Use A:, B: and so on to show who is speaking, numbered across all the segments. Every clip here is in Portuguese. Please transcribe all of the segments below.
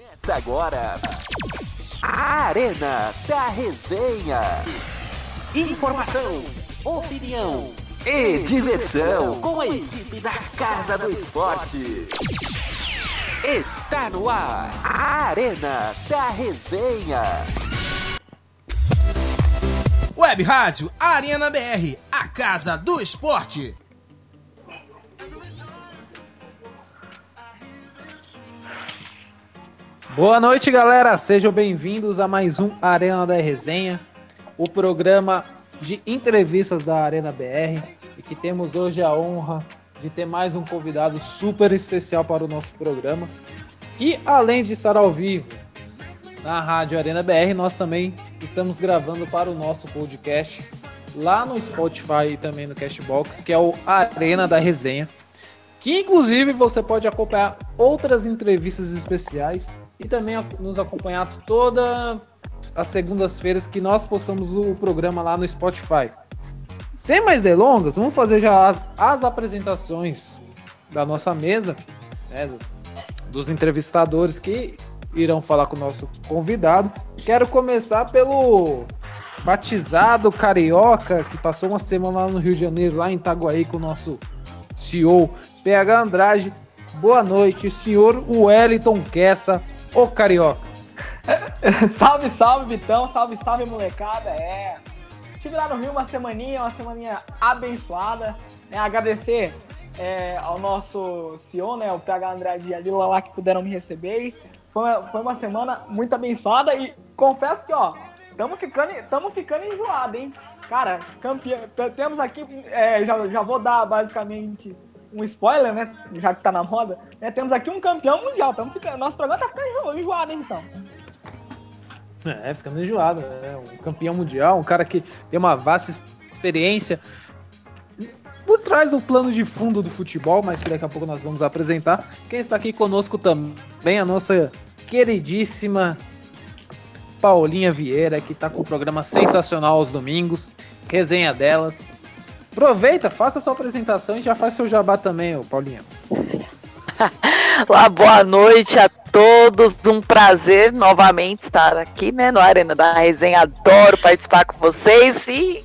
A: Começa agora a Arena da Resenha. Informação, opinião e diversão com a equipe da Casa do Esporte. Está no ar a Arena da Resenha.
B: Web Rádio Arena BR, a Casa do Esporte.
C: Boa noite, galera. Sejam bem-vindos a mais um Arena da Resenha, o programa de entrevistas da Arena BR e que temos hoje a honra de ter mais um convidado super especial para o nosso programa. E além de estar ao vivo na Rádio Arena BR, nós também estamos gravando para o nosso podcast lá no Spotify e também no Cashbox, que é o Arena da Resenha, que inclusive você pode acompanhar outras entrevistas especiais e também nos acompanhar toda as segundas-feiras que nós postamos o programa lá no Spotify. Sem mais delongas, vamos fazer já as, as apresentações da nossa mesa, né, dos entrevistadores que irão falar com o nosso convidado. Quero começar pelo batizado carioca que passou uma semana lá no Rio de Janeiro, lá em Itaguaí, com o nosso CEO PH Andrade. Boa noite, senhor Wellington Kessa, o carioca.
D: salve, salve, Vitão. Salve, salve, molecada. É. Estive lá no Rio uma semaninha, uma semaninha abençoada. Né? Agradecer é, ao nosso CEO, né, o PH Andrade e a Lila lá que puderam me receber. Foi uma, foi uma semana muito abençoada e confesso que, ó, estamos ficando, tamo ficando enjoado, hein? Cara, campeão, temos aqui, é, já, já vou dar basicamente um spoiler, né? Já que tá na moda. Né, temos aqui um campeão mundial. Tamo ficando, nosso programa tá ficando enjoado, hein, então.
C: É, ficando enjoado. Né? Um campeão mundial, um cara que tem uma vasta experiência por trás do plano de fundo do futebol, mas que daqui a pouco nós vamos apresentar. Quem está aqui conosco também, a nossa queridíssima Paulinha Vieira, que está com o programa sensacional aos domingos, resenha delas. Aproveita, faça sua apresentação e já faz seu jabá também, Paulinha.
E: Lá, boa noite a todos. Um prazer novamente estar aqui, né, no Arena da Resenha. Adoro participar com vocês e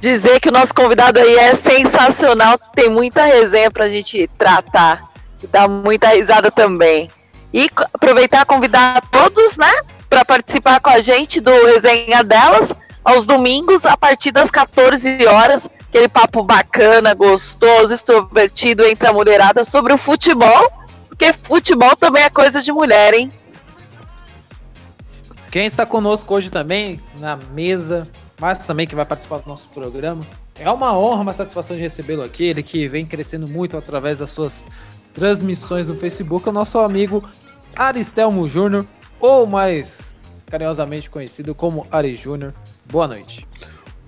E: dizer que o nosso convidado aí é sensacional. Tem muita resenha pra gente tratar dar muita risada também. E aproveitar convidar todos, né, para participar com a gente do Resenha delas aos domingos a partir das 14 horas. Aquele papo bacana, gostoso, extrovertido entre a mulherada sobre o futebol porque futebol também é coisa de mulher, hein?
C: Quem está conosco hoje também na mesa, mas também que vai participar do nosso programa. É uma honra, uma satisfação de recebê-lo aqui. Ele que vem crescendo muito através das suas transmissões no Facebook. É o nosso amigo Aristelmo Júnior, ou mais carinhosamente conhecido como Ari Júnior. Boa noite.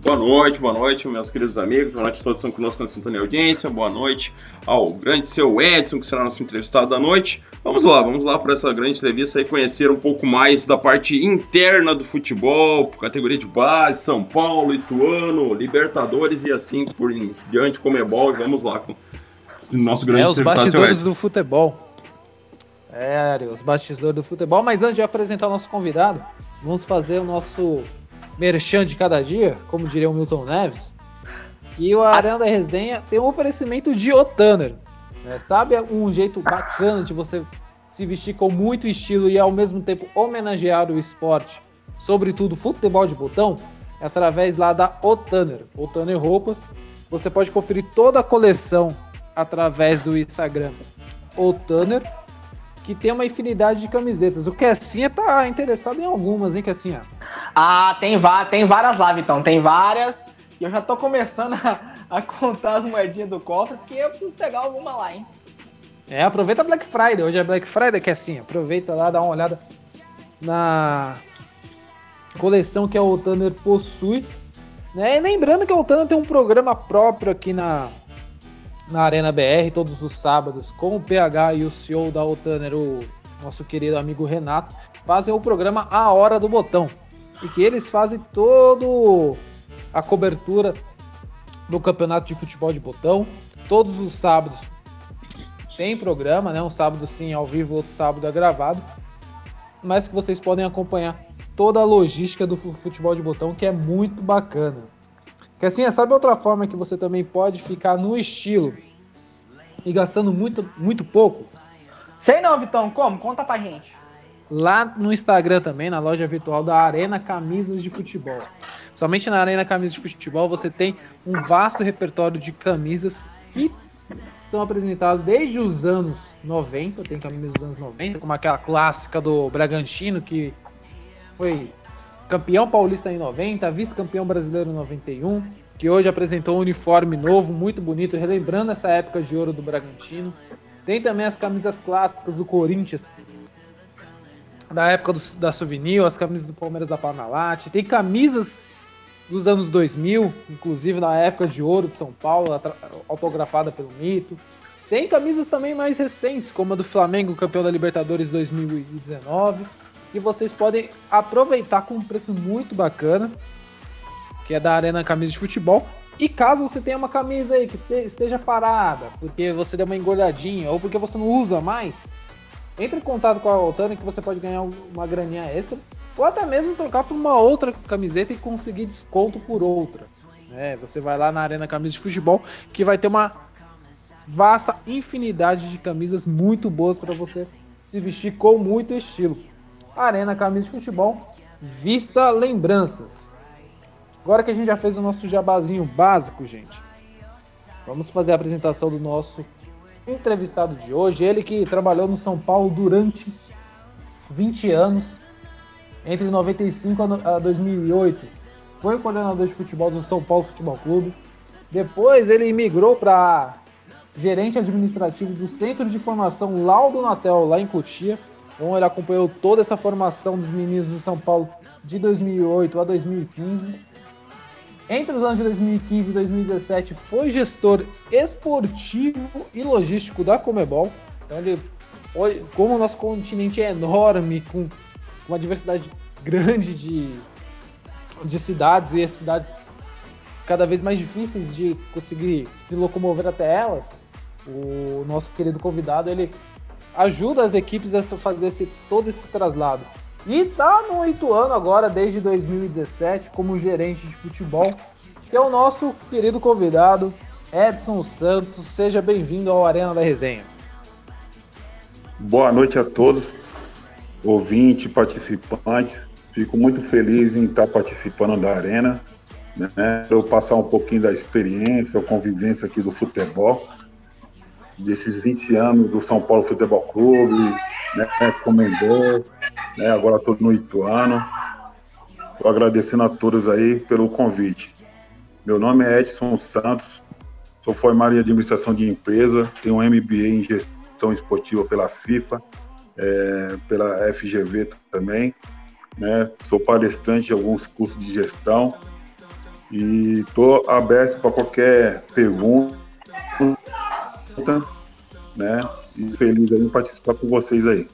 F: Boa noite, boa noite, meus queridos amigos. Boa noite a todos que estão conosco na Sintonia Audiência. Boa noite ao grande seu Edson, que será nosso entrevistado da noite. Vamos lá, vamos lá para essa grande entrevista e conhecer um pouco mais da parte interna do futebol, categoria de base, São Paulo, Ituano, Libertadores e assim por diante, Comebol. E vamos lá com o nosso grande
C: é, os bastidores do futebol. É, os bastidores do futebol. Mas antes de apresentar o nosso convidado, vamos fazer o nosso merchan de cada dia, como diria o Milton Neves. E o Arena da Resenha tem um oferecimento de Otaner. Né? Sabe um jeito bacana de você se vestir com muito estilo e ao mesmo tempo homenagear o esporte, sobretudo futebol de botão? É através lá da Otaner. Otaner Roupas. Você pode conferir toda a coleção através do Instagram Otaner, que tem uma infinidade de camisetas. O Kessinha tá interessado em algumas, hein, Kessinha?
D: Ah, tem, tem várias lá, Vitão. Tem várias. E eu já tô começando a, a contar as moedinhas do cofre, porque eu preciso pegar alguma lá, hein?
C: É, aproveita Black Friday. Hoje é Black Friday, Kessinha. Aproveita lá, dá uma olhada na coleção que a Otaner possui. Né? E lembrando que a Otaner tem um programa próprio aqui na, na Arena BR, todos os sábados, com o PH e o CEO da Otaner, o nosso querido amigo Renato, fazem o programa A Hora do Botão e que eles fazem todo a cobertura do campeonato de futebol de botão. Todos os sábados tem programa, né? Um sábado sim ao vivo, outro sábado é gravado. mas que vocês podem acompanhar toda a logística do futebol de botão, que é muito bacana. Que assim, sabe outra forma que você também pode ficar no estilo e gastando muito, muito pouco?
D: Sei não, Vitão, como? Conta pra gente.
C: Lá no Instagram também, na loja virtual da Arena Camisas de Futebol. Somente na Arena Camisas de Futebol você tem um vasto repertório de camisas que são apresentadas desde os anos 90, tem camisas dos anos 90, como aquela clássica do Bragantino, que foi campeão paulista em 90, vice-campeão brasileiro em 91, que hoje apresentou um uniforme novo, muito bonito, relembrando essa época de ouro do Bragantino. Tem também as camisas clássicas do Corinthians, da época do, da Souvenir, as camisas do Palmeiras da Parmalat. Tem camisas dos anos 2000, inclusive na época de ouro de São Paulo, autografada pelo Mito. Tem camisas também mais recentes, como a do Flamengo, campeão da Libertadores 2019, que vocês podem aproveitar com um preço muito bacana, que é da Arena Camisa de Futebol. E caso você tenha uma camisa aí que esteja parada, porque você deu uma engordadinha ou porque você não usa mais, entre em contato com a Altana que você pode ganhar uma graninha extra ou até mesmo trocar por uma outra camiseta e conseguir desconto por outra. É, você vai lá na Arena Camisa de Futebol que vai ter uma vasta infinidade de camisas muito boas para você se vestir com muito estilo. Arena Camisa de Futebol, vista lembranças. Agora que a gente já fez o nosso jabazinho básico, gente, vamos fazer a apresentação do nosso entrevistado de hoje. Ele que trabalhou no São Paulo durante 20 anos, entre 95 a 2008. Foi coordenador de futebol do São Paulo Futebol Clube. Depois ele migrou para gerente administrativo do Centro de Formação Laudo Natel, lá em Cotia. Então ele acompanhou toda essa formação dos meninos do São Paulo de 2008 a 2015. Entre os anos de 2015 e 2017 foi gestor esportivo e logístico da Comebol. Então ele, como o nosso continente é enorme, com uma diversidade grande de, de cidades e as cidades cada vez mais difíceis de conseguir se locomover até elas, o nosso querido convidado ele ajuda as equipes a fazer esse, todo esse traslado. E tá no Ituano agora, desde 2017, como gerente de futebol, que é o nosso querido convidado, Edson Santos. Seja bem-vindo ao Arena da Resenha.
G: Boa noite a todos ouvintes, participantes. Fico muito feliz em estar participando da Arena, né? Eu passar um pouquinho da experiência, a convivência aqui do futebol, desses 20 anos do São Paulo Futebol Clube, né? Comendou, né? Agora estou no Ituano. Estou agradecendo a todos aí pelo convite. Meu nome é Edson Santos, sou formado em administração de empresa, tenho um MBA em gestão esportiva pela FIFA é, pela FGV também. Né? Sou palestrante de alguns cursos de gestão e estou aberto para qualquer pergunta, né? E feliz em participar com vocês aí.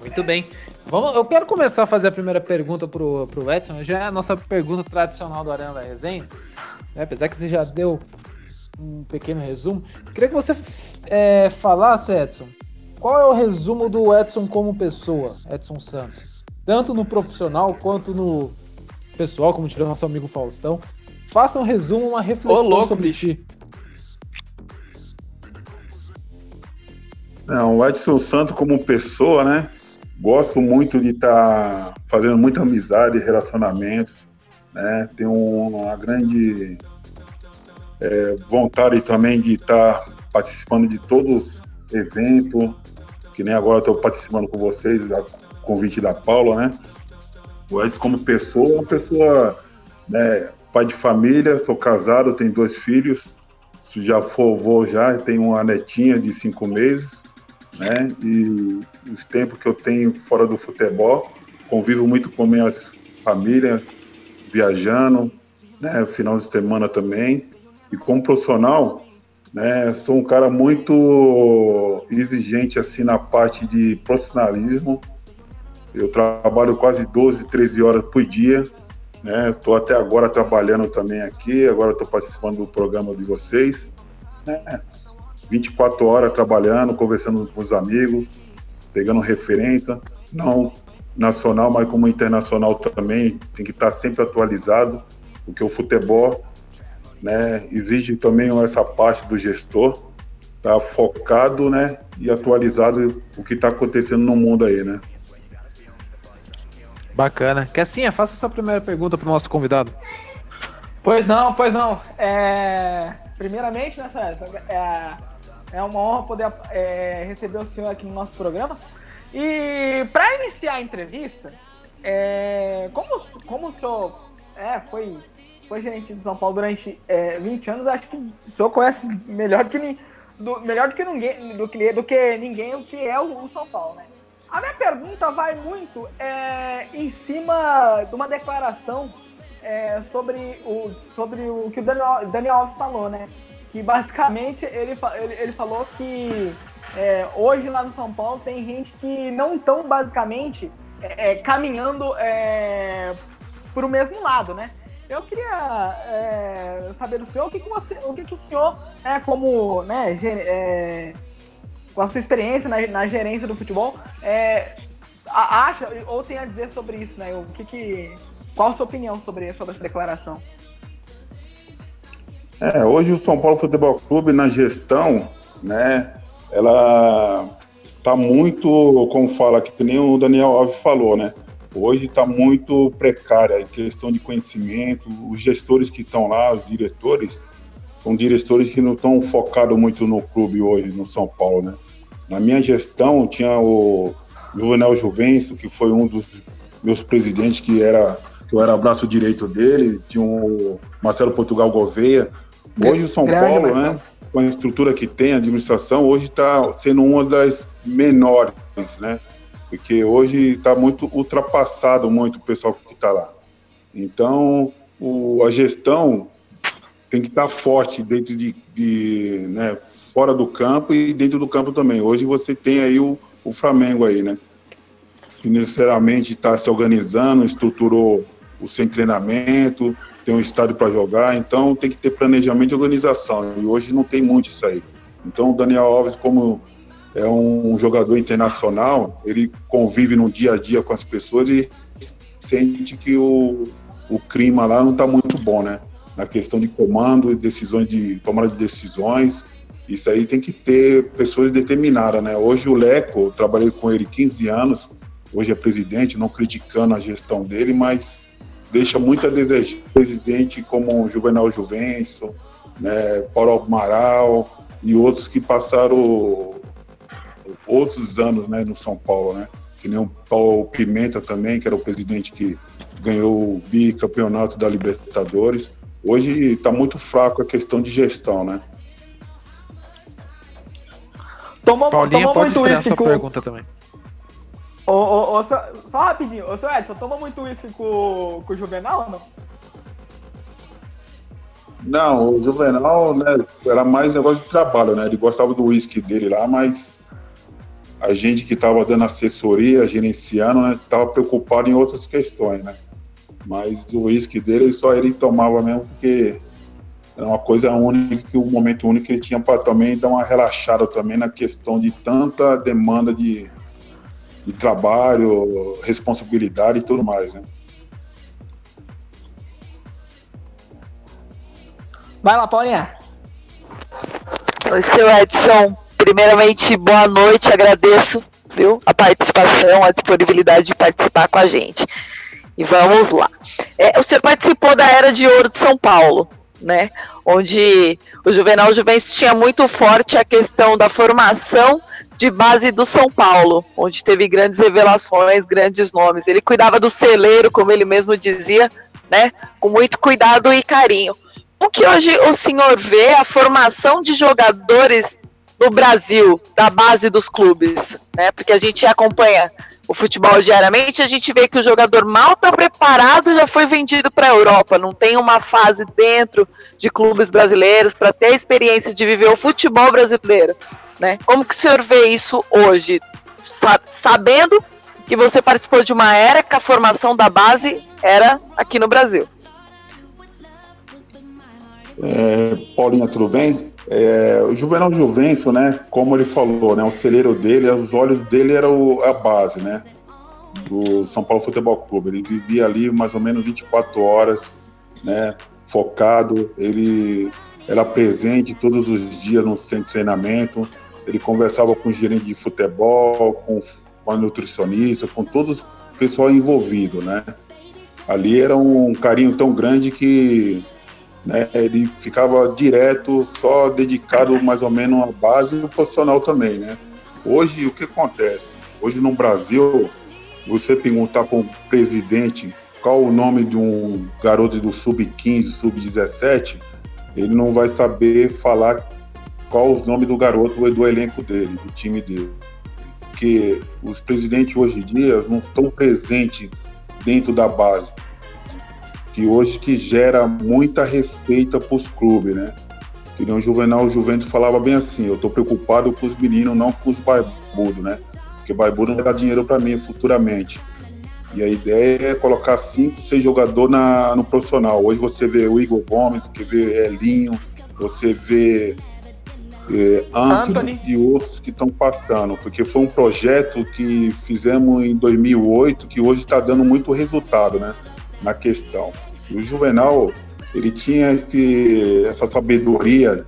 C: Muito bem. Vamos, eu quero começar a fazer a primeira pergunta para o Edson. Já é a nossa pergunta tradicional do Arena da Resenha. Né? Apesar que você já deu um pequeno resumo. Queria que você é, falasse, Edson, qual é o resumo do Edson como pessoa, Edson Santos? Tanto no profissional quanto no pessoal, como tirou nosso amigo Faustão. Faça um resumo, uma reflexão louco, sobre bicho. ti.
G: Não, o Edson Santos como pessoa, né? Gosto muito de estar tá fazendo muita amizade relacionamentos, né? Tenho uma grande é, vontade também de estar tá participando de todos os eventos, que nem agora estou participando com vocês, a convite da Paula, né? O Edson como pessoa, uma pessoa, né, pai de família, sou casado, tenho dois filhos, já for já, tenho uma netinha de cinco meses, né? E os tempos que eu tenho fora do futebol, convivo muito com minha família, viajando, né? Final de semana também. E como profissional, né? Sou um cara muito exigente assim na parte de profissionalismo. Eu trabalho quase 12, 13 horas por dia. Né? até agora trabalhando também aqui, agora estou participando do programa de vocês. Né? 24 horas trabalhando, conversando com os amigos, pegando referência. não nacional, mas como internacional também, tem que estar sempre atualizado, porque o futebol né, exige também essa parte do gestor, estar tá focado né, e atualizado o que está acontecendo no mundo aí, né?
C: Bacana. Kessinha, faça sua primeira pergunta para o nosso convidado.
D: Pois não, pois não. É... Primeiramente, né, Sérgio, é... é uma honra poder é... receber o senhor aqui no nosso programa. E para iniciar a entrevista, é... como, como o senhor é, foi, foi gerente de São Paulo durante é, 20 anos, acho que o senhor conhece melhor que, do, melhor do que ninguém, do que, do que ninguém o que é o, o São Paulo, né? A minha pergunta vai muito é, em cima de uma declaração é, sobre, o, sobre o que o Daniel, Daniel Alves falou, né? Que basicamente ele, ele, ele falou que é, hoje lá no São Paulo tem gente que não estão basicamente é, é, caminhando é, por o mesmo lado, né? Eu queria é, saber do senhor o que, que, você, o, que, que o senhor, é, como né, é, com a sua experiência na, na gerência do futebol, é, acha ou tem a dizer sobre isso, né? O que, que qual a sua opinião sobre, sobre essa declaração?
G: É, hoje o São Paulo Futebol Clube na gestão, né, ela tá muito, como fala que nem o Daniel Alves falou, né? Hoje está muito precária em questão de conhecimento. Os gestores que estão lá, os diretores, são diretores que não estão focados muito no clube hoje, no São Paulo, né? Na minha gestão tinha o Juvenal Juvencio, que foi um dos meus presidentes que era que eu era braço direito dele, tinha o Marcelo Portugal Gouveia. Hoje o São Paulo, né, com a estrutura que tem, a administração, hoje está sendo uma das menores, né? Porque hoje está muito ultrapassado muito o pessoal que está lá. Então, o, a gestão tem que estar tá forte dentro de, de né, fora do campo e dentro do campo também. Hoje você tem aí o, o Flamengo aí, né? Financeiramente está se organizando, estruturou o sem treinamento, tem um estádio para jogar, então tem que ter planejamento e organização. E hoje não tem muito isso aí. Então o Daniel Alves, como é um jogador internacional, ele convive no dia a dia com as pessoas e sente que o, o clima lá não está muito bom, né? Na questão de comando, decisões de tomada de decisões, isso aí tem que ter pessoas determinadas, né? Hoje o Leco, eu trabalhei com ele 15 anos, hoje é presidente, não criticando a gestão dele, mas deixa muito a desejar. Presidente como Juvenal Juvencio, né, Paulo Amaral e outros que passaram outros anos né, no São Paulo, né? Que nem o Paulo Pimenta também, que era o presidente que ganhou o bicampeonato da Libertadores. Hoje está muito fraco a questão de gestão, né?
C: Toma, Paulinha, toma pode muito sua pergunta também.
D: Ô, ô, ô, só, só rapidinho, ô, seu Edson, toma muito uísque com, com o Juvenal ou não?
G: Não, o Juvenal, né, era mais negócio de trabalho, né? Ele gostava do uísque dele lá, mas a gente que estava dando assessoria, gerenciando, né, estava preocupado em outras questões, né? Mas o uísque dele só ele tomava mesmo porque era uma coisa única, o um momento único que ele tinha para também dar uma relaxada também na questão de tanta demanda de, de trabalho, responsabilidade e tudo mais, né?
D: Vai lá, Paulinha.
E: Oi, seu Edson. Primeiramente, boa noite, agradeço viu, a participação, a disponibilidade de participar com a gente. E vamos lá. É, o senhor participou da Era de Ouro de São Paulo, né? Onde o Juvenal Juventus tinha muito forte a questão da formação de base do São Paulo, onde teve grandes revelações, grandes nomes. Ele cuidava do celeiro, como ele mesmo dizia, né? Com muito cuidado e carinho. O que hoje o senhor vê a formação de jogadores no Brasil, da base dos clubes, né? Porque a gente acompanha o futebol diariamente, a gente vê que o jogador mal está preparado já foi vendido para a Europa, não tem uma fase dentro de clubes brasileiros para ter a experiência de viver o futebol brasileiro, né? Como que o senhor vê isso hoje, sabendo que você participou de uma era que a formação da base era aqui no Brasil?
G: É, Paulinha, tudo bem? É, o Juvenal Juvencio, né, como ele falou, né, o celeiro dele, os olhos dele eram a base, né? do São Paulo Futebol Clube. Ele vivia ali mais ou menos 24 horas, né, focado, ele era presente todos os dias no de treinamento, ele conversava com o gerente de futebol, com, com a nutricionista, com todo o pessoal envolvido, né. Ali era um carinho tão grande que né, ele ficava direto, só dedicado mais ou menos à base e profissional também, né. Hoje, o que acontece? Hoje no Brasil, você perguntar para o presidente qual o nome de um garoto do sub-15, sub-17, ele não vai saber falar qual os nomes do garoto do elenco dele, do time dele. Porque os presidentes hoje em dia não estão presentes dentro da base, que hoje que gera muita receita para os clubes, né? Que nem o Juvenal o Juventus falava bem assim, eu estou preocupado com os meninos, não com os barbudos, né? Porque barbudo não vai dar dinheiro para mim futuramente. E a ideia é colocar cinco, seis jogadores no profissional. Hoje você vê o Igor Gomes, que vê Elinho, você vê é, Anthony, Anthony, e outros que estão passando, porque foi um projeto que fizemos em 2008 que hoje está dando muito resultado, né, na questão. O Juvenal ele tinha esse, essa sabedoria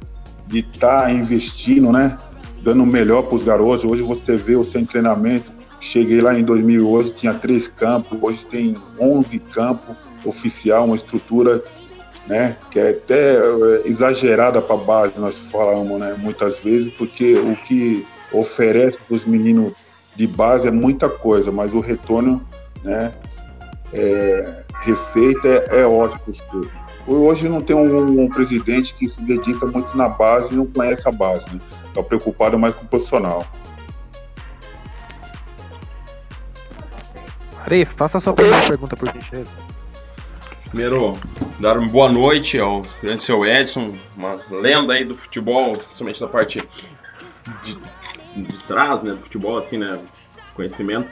G: de estar tá investindo, né, dando o melhor para os garotos. Hoje você vê o sem treinamento Cheguei lá em 2008, tinha três campos, hoje tem 11 campos oficial, uma estrutura né, que é até é, exagerada para base, nós falamos né, muitas vezes, porque o que oferece para os meninos de base é muita coisa, mas o retorno, né, é, receita é, é ótimo Hoje não tem um, um, presidente que se dedica muito na base e não conhece a base, está né? Preocupado mais com o profissional.
C: Ari, faça a sua pergunta, por gentileza.
F: Primeiro, dar uma boa noite ao grande seu Edson, uma lenda aí do futebol, principalmente da parte de, de trás, né, do futebol, assim, né, conhecimento.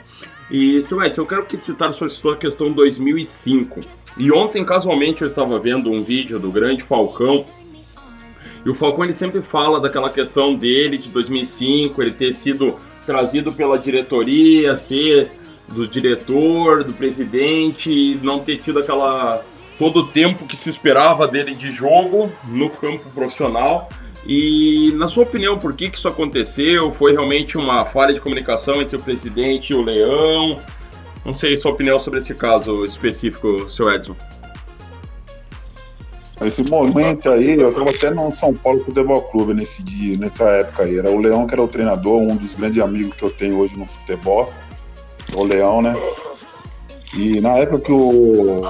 F: E, seu Edson, eu quero que citar solicitou a questão 2005. E ontem, casualmente, eu estava vendo um vídeo do grande Falcão, e o Falcão ele sempre fala daquela questão dele de 2005, ele ter sido trazido pela diretoria, ser do diretor, do presidente, não ter tido aquela todo o tempo que se esperava dele de jogo no campo profissional. E na sua opinião, por que, que isso aconteceu? Foi realmente uma falha de comunicação entre o presidente e o Leão? Não sei sua opinião sobre esse caso específico, seu Edson.
G: Esse momento aí, eu estava até no São Paulo Futebol Clube nesse dia, nessa época aí. Era o Leão que era o treinador, um dos grandes amigos que eu tenho hoje no futebol o Leão, né? E na época que o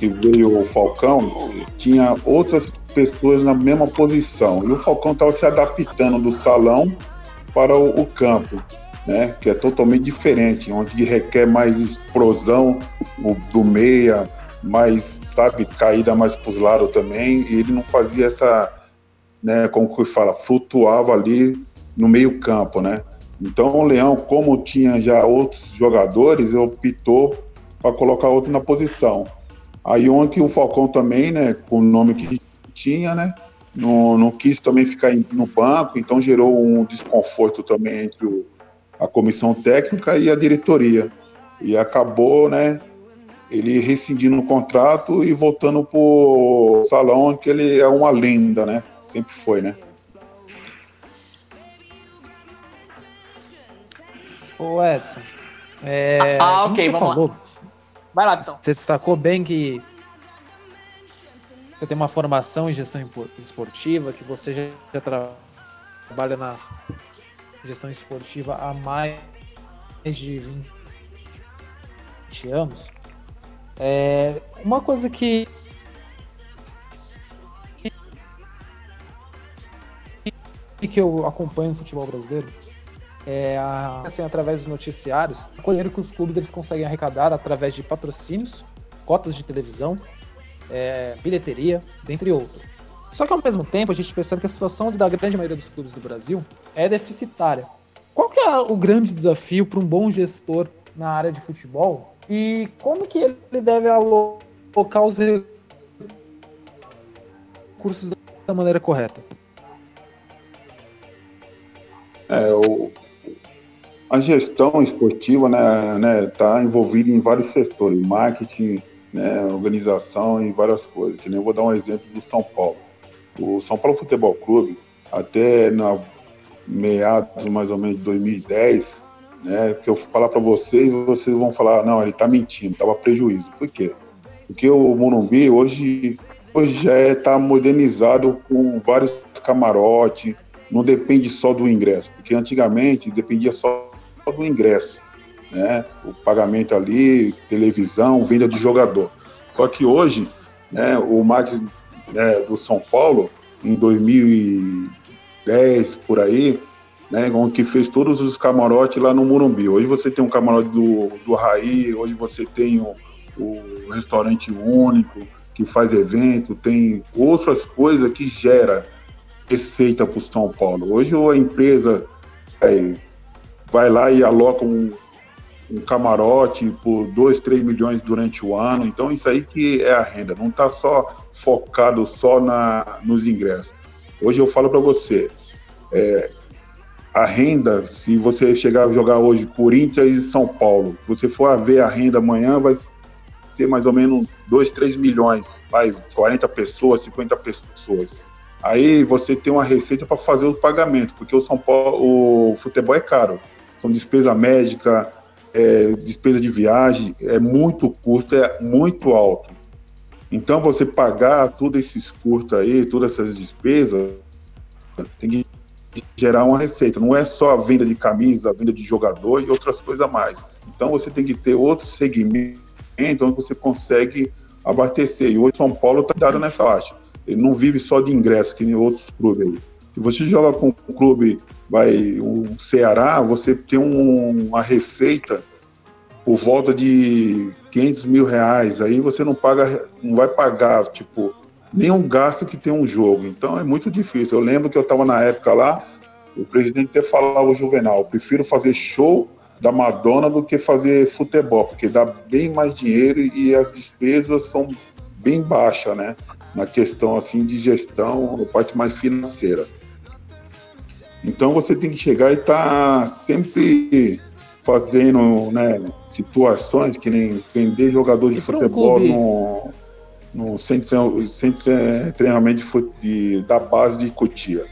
G: que veio o Falcão, tinha outras pessoas na mesma posição. E o Falcão estava se adaptando do salão para o, o, campo, né? Que é totalmente diferente, onde requer mais explosão o, do meia, mais, sabe, caída mais para os lados também. E ele não fazia essa, né? Como que fala, flutuava ali no meio campo, né? Então o Leão, como tinha já outros jogadores, optou para colocar outro na posição. Aí ontem o Falcão também, né, com o nome que tinha, né, não, não quis também ficar no banco, então gerou um desconforto também entre o, a comissão técnica e a diretoria. E acabou, né, ele rescindindo o contrato e voltando para o salão, que ele é uma lenda, né, sempre foi, né.
C: Ô Edson. É,
D: ah, ok, vamos falou, lá. Vai lá, então.
C: Você destacou bem que você tem uma formação em gestão esportiva, que você já, trabalha na gestão esportiva há mais de 20 anos. É, uma coisa que que eu acompanho no futebol brasileiro é, assim, através dos noticiários, o que os clubes eles conseguem arrecadar através de patrocínios, cotas de televisão, é, bilheteria, dentre outros. Só que ao mesmo tempo a gente percebe que a situação da grande maioria dos clubes do Brasil é deficitária. Qual que é o grande desafio para um bom gestor na área de futebol e como que ele deve alocar os recursos da maneira correta?
G: É, o, a gestão esportiva né, né, tá envolvida em vários setores, marketing, né, organização e várias coisas. Que nem eu vou dar um exemplo do São Paulo. O São Paulo Futebol Clube, até na meados mais ou menos de 2010, né, que eu falar para vocês, vocês vão falar, não, ele está mentindo, estava prejuízo. Por quê? Porque o Morumbi hoje, hoje já está é, tá modernizado com vários camarotes, não depende só do ingresso, porque antigamente dependia só do ingresso, né? O pagamento ali, televisão, venda de jogador. Só que hoje, né, o Max né, do São Paulo, em 2010 por aí, né, que fez todos os camarotes lá no Morumbi. Hoje você tem um camarote do, do Raí, hoje você tem o, o restaurante único, que faz evento, tem outras coisas que gera receita para o São Paulo. Hoje a empresa é, vai lá e aloca um, um camarote por 2, 3 milhões durante o ano. Então isso aí que é a renda, não está só focado só na, nos ingressos. Hoje eu falo para você, é, a renda, se você chegar a jogar hoje Corinthians e São Paulo, você for a ver a renda amanhã, vai ter mais ou menos 2, 3 milhões, vai, 40 pessoas, 50 pessoas. Aí você tem uma receita para fazer o pagamento, porque o São Paulo, o futebol é caro. São despesa médica, é, despesa de viagem, é muito custo, é muito alto. Então você pagar todos esses custos aí, todas essas despesas, tem que gerar uma receita. Não é só a venda de camisa, a venda de jogador e outras coisas a mais. Então você tem que ter outro segmento onde você consegue abastecer. E hoje São Paulo está dado nessa arte. Ele não vive só de ingresso, que nem outros clubes. Se você joga com um clube, vai um Ceará, você tem um, uma receita por volta de 500 mil reais. Aí você não paga, não vai pagar, tipo, nenhum gasto que tem um jogo. Então é muito difícil. Eu lembro que eu estava na época lá, o presidente até falava o Juvenal, prefiro fazer show da Madonna do que fazer futebol, porque dá bem mais dinheiro e as despesas são bem baixas, né? Na questão assim de gestão, a parte mais financeira. Então você tem que chegar e estar tá sempre fazendo né, situações que nem vender jogador de futebol no, no centro, centro de treinamento de, de, da base de Cotia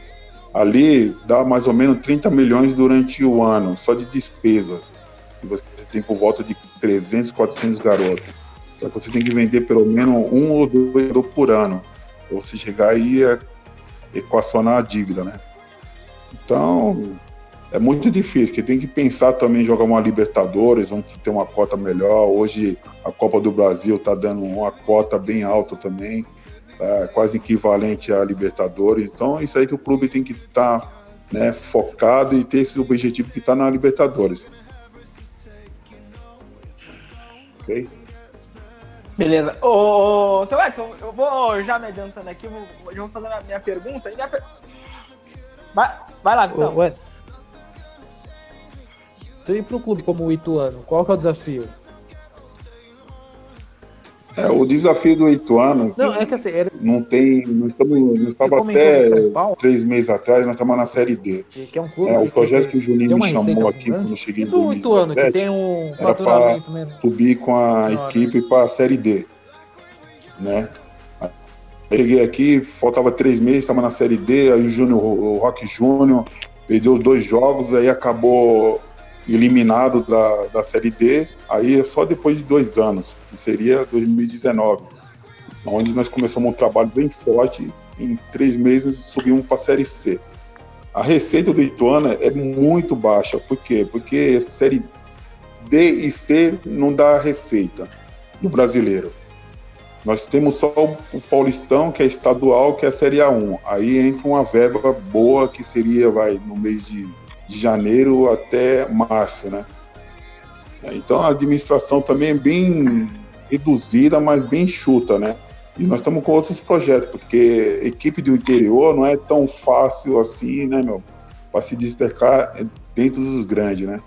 G: ali dá mais ou menos 30 milhões durante o ano, só de despesa. E você tem por volta de 300, 400 garotos. Só que você tem que vender pelo menos um ou dois por ano. Ou se chegar aí é equacionar a dívida, né? Então, é muito difícil, porque tem que pensar também em jogar uma Libertadores, vamos ter uma cota melhor. Hoje a Copa do Brasil está dando uma cota bem alta também é, quase equivalente à Libertadores. Então, é isso aí que o clube tem que estar tá, né, focado e ter esse objetivo que está na Libertadores. Ok?
D: Beleza. Ô, seu Edson, eu vou já me adiantando aqui, vou, vou fazer a minha pergunta. Minha per... vai, vai lá. Ô, Edson.
C: Você ir para o clube como o Ituano, qual que é o desafio?
G: É, o desafio do Ituano.
C: Não, é que assim. Era...
G: Não tem. Nós estamos até três meses atrás, nós estamos na Série D.
C: Que é, um clube
G: é o projeto que, que o Juninho me chamou aqui quando eu cheguei em 2017. Ituano, que tem um era para subir com a Nossa. equipe para a Série D. Né? Cheguei aqui, faltava três meses, estava na Série D, aí o, Júnior, o Rock Júnior perdeu dois jogos, aí acabou eliminado da, da Série D, aí é só depois de dois anos, que seria 2019, onde nós começamos um trabalho bem forte, em três meses subimos para a Série C. A receita do Ituana é muito baixa, por quê? Porque Série D e C não dá receita no brasileiro. Nós temos só o Paulistão, que é estadual, que é a Série A1. Aí entra uma verba boa, que seria, vai, no mês de de janeiro até março, né? Então a administração também é bem reduzida, mas bem enxuta, né? E nós estamos com outros projetos, porque equipe do interior não é tão fácil assim, né, meu? Para se destacar dentro dos grandes, né?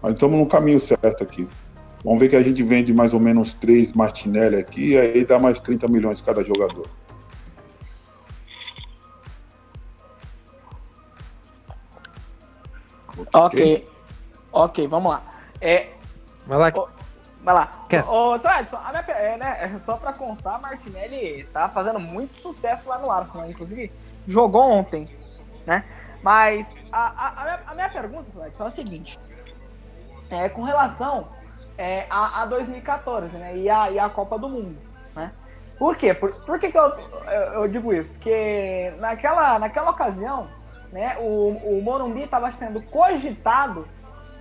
G: Mas estamos no caminho certo aqui. Vamos ver que a gente vende mais ou menos três Martinelli aqui, e aí dá mais 30 milhões cada jogador.
D: Ok. Ok, vamos lá. É,
C: Vai lá.
D: Ô, vai lá. Ô, seu Edson, a minha, pe- é, né, é só pra constar, a Martinelli tá fazendo muito sucesso lá no Arsenal. Inclusive, jogou ontem, né? Mas a, a, a minha, a minha pergunta, seu Edson, é a seguinte. É com relação é, a, a 2014, né? E a, e a Copa do Mundo, né? Por quê? Por, por que, que eu, eu, eu digo isso? Porque naquela, naquela ocasião, né, o, o Morumbi estava sendo cogitado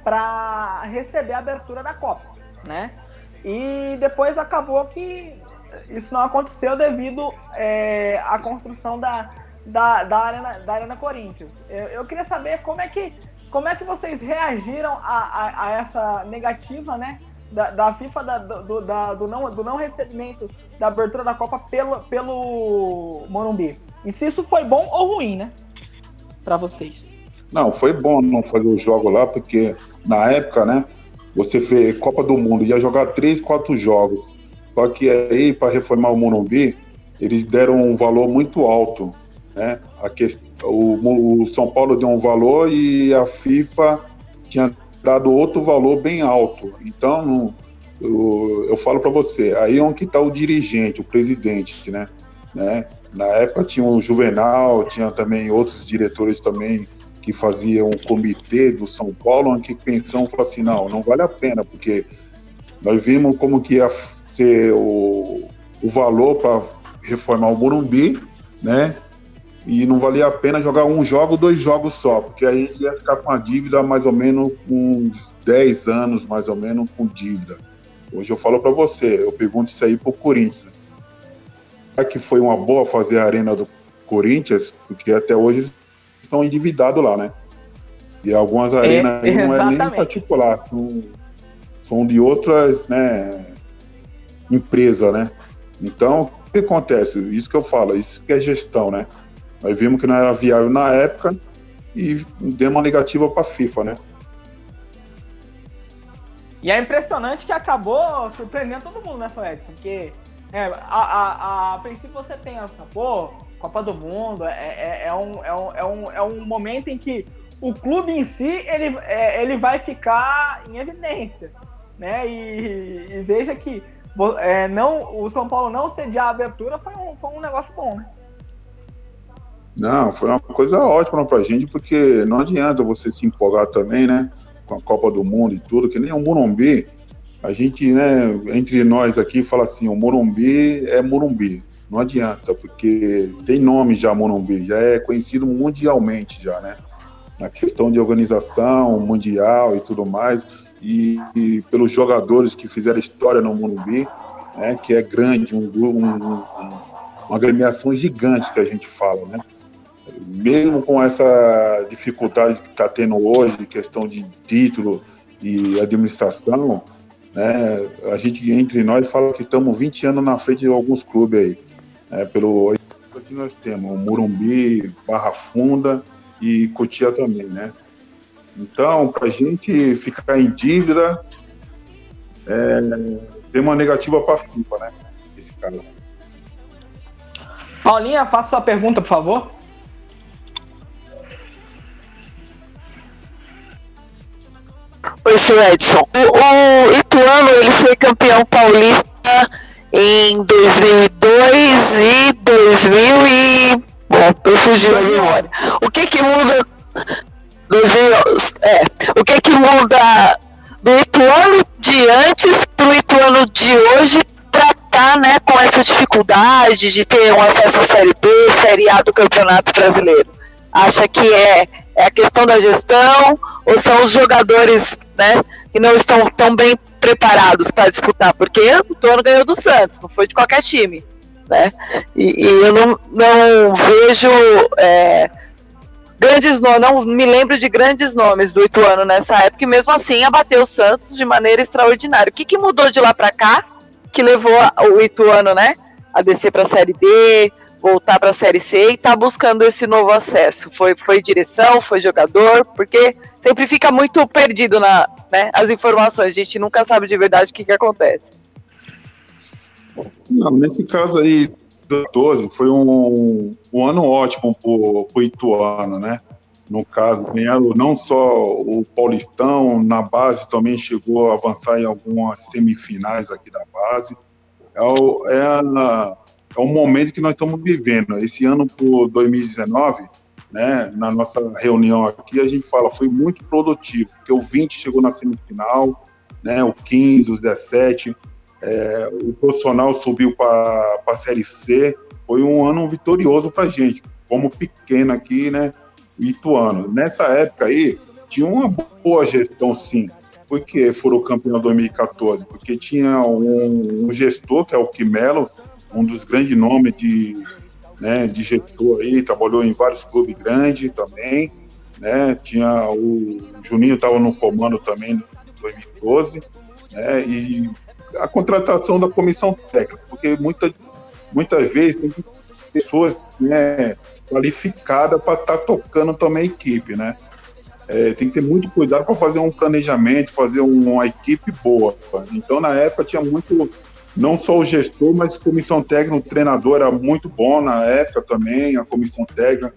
D: para receber a abertura da Copa, né? E depois acabou que isso não aconteceu devido é, à construção da, da, da, Arena, da Arena Corinthians. Eu, eu queria saber como é que, como é que vocês reagiram a, a, a essa negativa, né? Da, da FIFA da, do, da, do, não, do não recebimento da abertura da Copa pelo, pelo Morumbi. E se isso foi bom ou ruim, né? Para vocês.
G: Não, foi bom não fazer o jogo lá, porque na época, né, você fez Copa do Mundo, ia jogar três, quatro jogos. Só que aí, para reformar o Morumbi, eles deram um valor muito alto, né? A o, o São Paulo deu um valor e a FIFA tinha dado outro valor bem alto. Então, eu, eu falo para você, aí é onde está o dirigente, o presidente, né? né? Na época tinha o Juvenal, tinha também outros diretores também que faziam um comitê do São Paulo, onde pensam falou assim, não, não vale a pena, porque nós vimos como que ia ser o, o valor para reformar o Morumbi, né? E não valia a pena jogar um jogo, dois jogos só, porque aí a gente ia ficar com a dívida mais ou menos com 10 anos, mais ou menos, com dívida. Hoje eu falo para você, eu pergunto isso aí pro Corinthians. Será que foi uma boa fazer a arena do Corinthians? Porque até hoje estão endividados lá, né? E algumas arenas aí não é nem
D: exatamente.
G: particular, são, são de outras, né, empresas, né? Então, o que acontece? Isso que eu falo, isso que é gestão, né? Nós vimos que não era viável na época e deu uma negativa para a FIFA, né?
D: E é impressionante que acabou surpreendendo todo mundo, né, seu Edson? Porque é, a, a, a, a princípio você essa, pô, Copa do Mundo, é, é, é, um, é, um, é, um, é um momento em que o clube em si ele, é, ele vai ficar em evidência, né? E, e veja que é, não, o São Paulo não sediar a abertura foi um, foi um negócio bom, né?
G: Não, foi uma coisa ótima pra gente, porque não adianta você se empolgar também, né? Com a Copa do Mundo e tudo, que nem o Morumbi. A gente, né, entre nós aqui, fala assim: o Morumbi é Morumbi. Não adianta, porque tem nome já Morumbi, já é conhecido mundialmente já, né? Na questão de organização mundial e tudo mais, e, e pelos jogadores que fizeram história no Morumbi, né? Que é grande, um, um, um, uma agremiação gigante que a gente fala, né? Mesmo com essa dificuldade que está tendo hoje, de questão de título e administração, né, a gente, entre nós, fala que estamos 20 anos na frente de alguns clubes aí. Né, pelo que nós temos, o Murumbi, Barra Funda e Cotia também, né? Então, para a gente ficar em dívida, é, tem uma negativa para a FIFA, né? Esse cara.
D: Paulinha, faça sua pergunta, por favor.
E: Oi, seu Edson. O, o Ituano ele foi campeão paulista em 2002 e 2000 e bom, eu fugi a memória. O que que muda 2000, é, o que que muda do Ituano de antes pro Ituano de hoje pra tá, né, com essa dificuldade de ter um acesso à Série B, Série A do Campeonato Brasileiro? Acha que é, é a questão da gestão ou são os jogadores, né, que não estão tão bem preparados para disputar? Porque o Ituano ganhou do Santos, não foi de qualquer time, né? E, e eu não, não vejo é, grandes nomes, não me lembro de grandes nomes do Ituano nessa época, e mesmo assim abateu o Santos de maneira extraordinária. O que, que mudou de lá para cá que levou o Ituano, né, a descer para a Série D, voltar para a Série C e tá buscando esse novo acesso? Foi, foi direção, foi jogador, porque sempre fica muito perdido na, né, as informações, a gente nunca sabe de verdade o que, que acontece.
G: Não, nesse caso aí, 12 foi um, um ano ótimo pro, pro Ituano, né? no caso, ganharam não só o Paulistão, na base também chegou a avançar em algumas semifinais aqui da base. É o, é, a, é o momento que nós estamos vivendo. Esse ano, por 2019, né, na nossa reunião aqui, a gente fala foi muito produtivo, porque o 20 chegou na semifinal, né, o 15, os 17, é, o profissional subiu para a Série C. Foi um ano vitorioso para a gente, como pequeno aqui, né? Ituano. Nessa época aí, tinha uma boa gestão, sim. Porque foram campeão 2014? Porque tinha um, um gestor, que é o Quimelo, um dos grandes nomes de, né, de gestor aí, trabalhou em vários clubes grandes também. Né, tinha o Juninho estava no comando também em 2012, né, e a contratação da comissão técnica, porque muita, muitas vezes tem pessoas né, qualificada para estar tá tocando também a equipe, né? É, tem que ter muito cuidado para fazer um planejamento, fazer uma equipe boa. Então, na época, tinha muito, não só o gestor, mas comissão técnica, o treinador era muito bom na época também, a comissão técnica.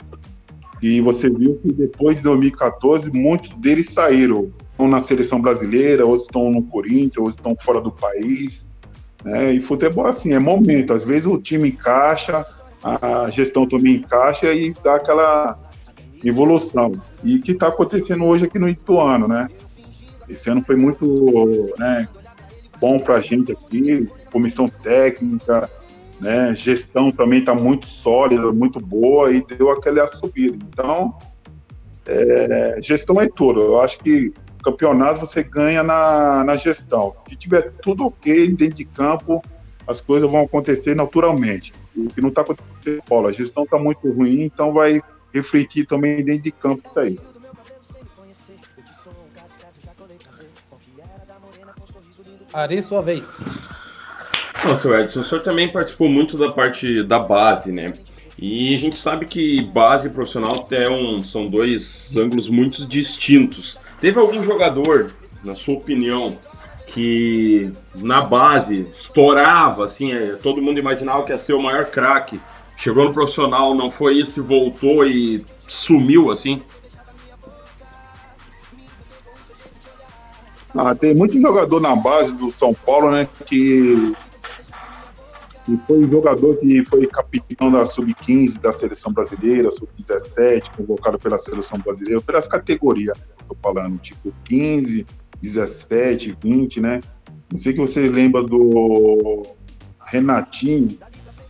G: E você viu que depois de 2014, muitos deles saíram. Estão na seleção brasileira, outros estão no Corinthians, outros estão fora do país. Né? E futebol, assim, é momento. Às vezes o time encaixa, a gestão também encaixa e dá aquela evolução. E que está acontecendo hoje aqui no Ituano, né? Esse ano foi muito né, bom para a gente aqui, comissão técnica, né, gestão também está muito sólida, muito boa e deu aquela subida. Então, é, gestão é tudo. Eu acho que campeonato você ganha na, na gestão. Se tiver tudo ok dentro de campo, as coisas vão acontecer naturalmente o que não está acontecendo bola. A gestão está muito ruim, então vai refletir também dentro de campo isso aí.
C: Ari, sua vez.
F: Nossa, Edson, o senhor também participou muito da parte da base, né? E a gente sabe que base e profissional é um, são dois ângulos muito distintos. Teve algum jogador, na sua opinião, que na base estourava, assim, é, todo mundo imaginava que ia ser o maior craque. Chegou no profissional, não foi isso e voltou e sumiu, assim.
G: Ah, tem muito jogador na base do São Paulo, né, que, que foi jogador que foi capitão da Sub-15 da seleção brasileira, Sub-17, convocado pela seleção brasileira, pelas categorias, tô falando, tipo 15, 17, 20, né? Não sei que vocês lembram do Renatinho,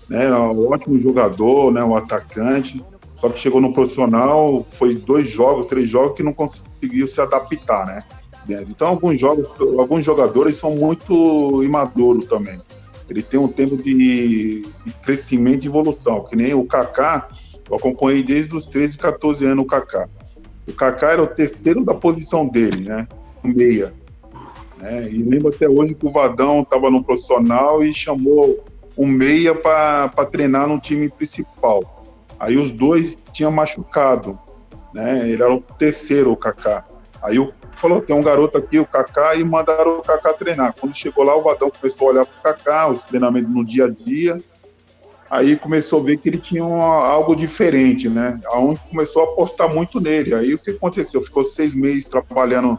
G: né? Um ótimo jogador, né? Um atacante. Só que chegou no profissional, foi dois jogos, três jogos que não conseguiu se adaptar, né? Então alguns jogos, alguns jogadores são muito imaduros também. Ele tem um tempo de, de crescimento e evolução, que nem o Kaká, eu acompanhei desde os 13, 14 anos o Kaká. O Kaká era o terceiro da posição dele, né? meia. Né? E lembro até hoje que o Vadão estava no profissional e chamou um meia para treinar no time principal. Aí os dois tinham machucado. Né? Ele era o terceiro, o Kaká. Aí o falou: tem um garoto aqui, o Kaká, e mandaram o Kaká treinar. Quando chegou lá, o Vadão começou a olhar para o Kaká, os treinamentos no dia a dia. Aí começou a ver que ele tinha algo diferente, né? Aonde começou a apostar muito nele. Aí o que aconteceu? Ficou seis meses trabalhando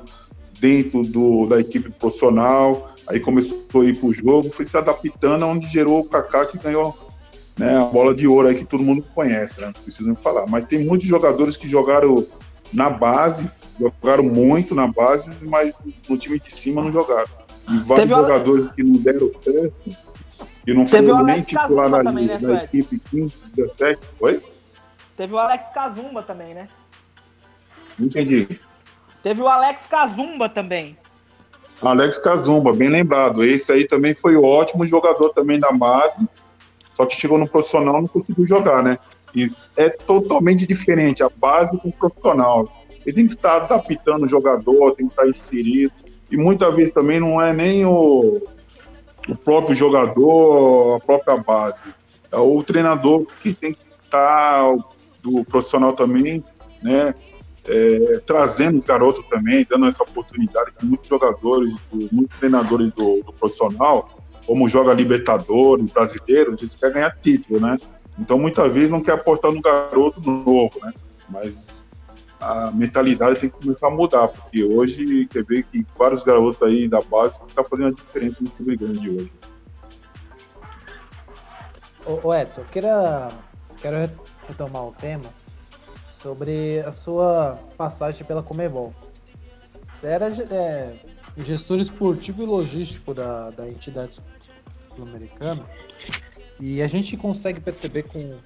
G: dentro do, da equipe profissional, aí começou a ir para o jogo, foi se adaptando, onde gerou o Kaká que ganhou né, a bola de ouro aí que todo mundo conhece, né? não preciso falar. Mas tem muitos jogadores que jogaram na base, jogaram muito na base, mas no time de cima não jogaram. E vários jogadores Ale... que não deram certo, que não Teve foram nem titular na, também, né, da equipe 15, 17. Oi?
D: Teve o Alex Kazumba também, né?
G: Entendi.
D: Teve o Alex Kazumba também.
G: Alex Kazumba, bem lembrado. Esse aí também foi ótimo jogador também da base, só que chegou no profissional e não conseguiu jogar, né? E é totalmente diferente a base com o profissional. Ele tem que estar adaptando o jogador, tem que estar inserido. E muitas vezes também não é nem o, o próprio jogador, a própria base. É o treinador que tem que estar do profissional também, né? é, trazendo os garotos também, dando essa oportunidade que muitos jogadores, muitos treinadores do, do, profissional, como joga Libertadores, brasileiros, eles querem ganhar título, né? Então, muitas vezes não quer apostar no garoto novo, né? Mas a mentalidade tem que começar a mudar, porque hoje quer ver que vários garotos aí da base estão tá fazendo a diferença no clube grande hoje.
C: Ô, Edson, eu queria, quero retomar o tema sobre a sua passagem pela Comebol. Você era é, gestor esportivo e logístico da, da entidade sul-americana e a gente consegue perceber com,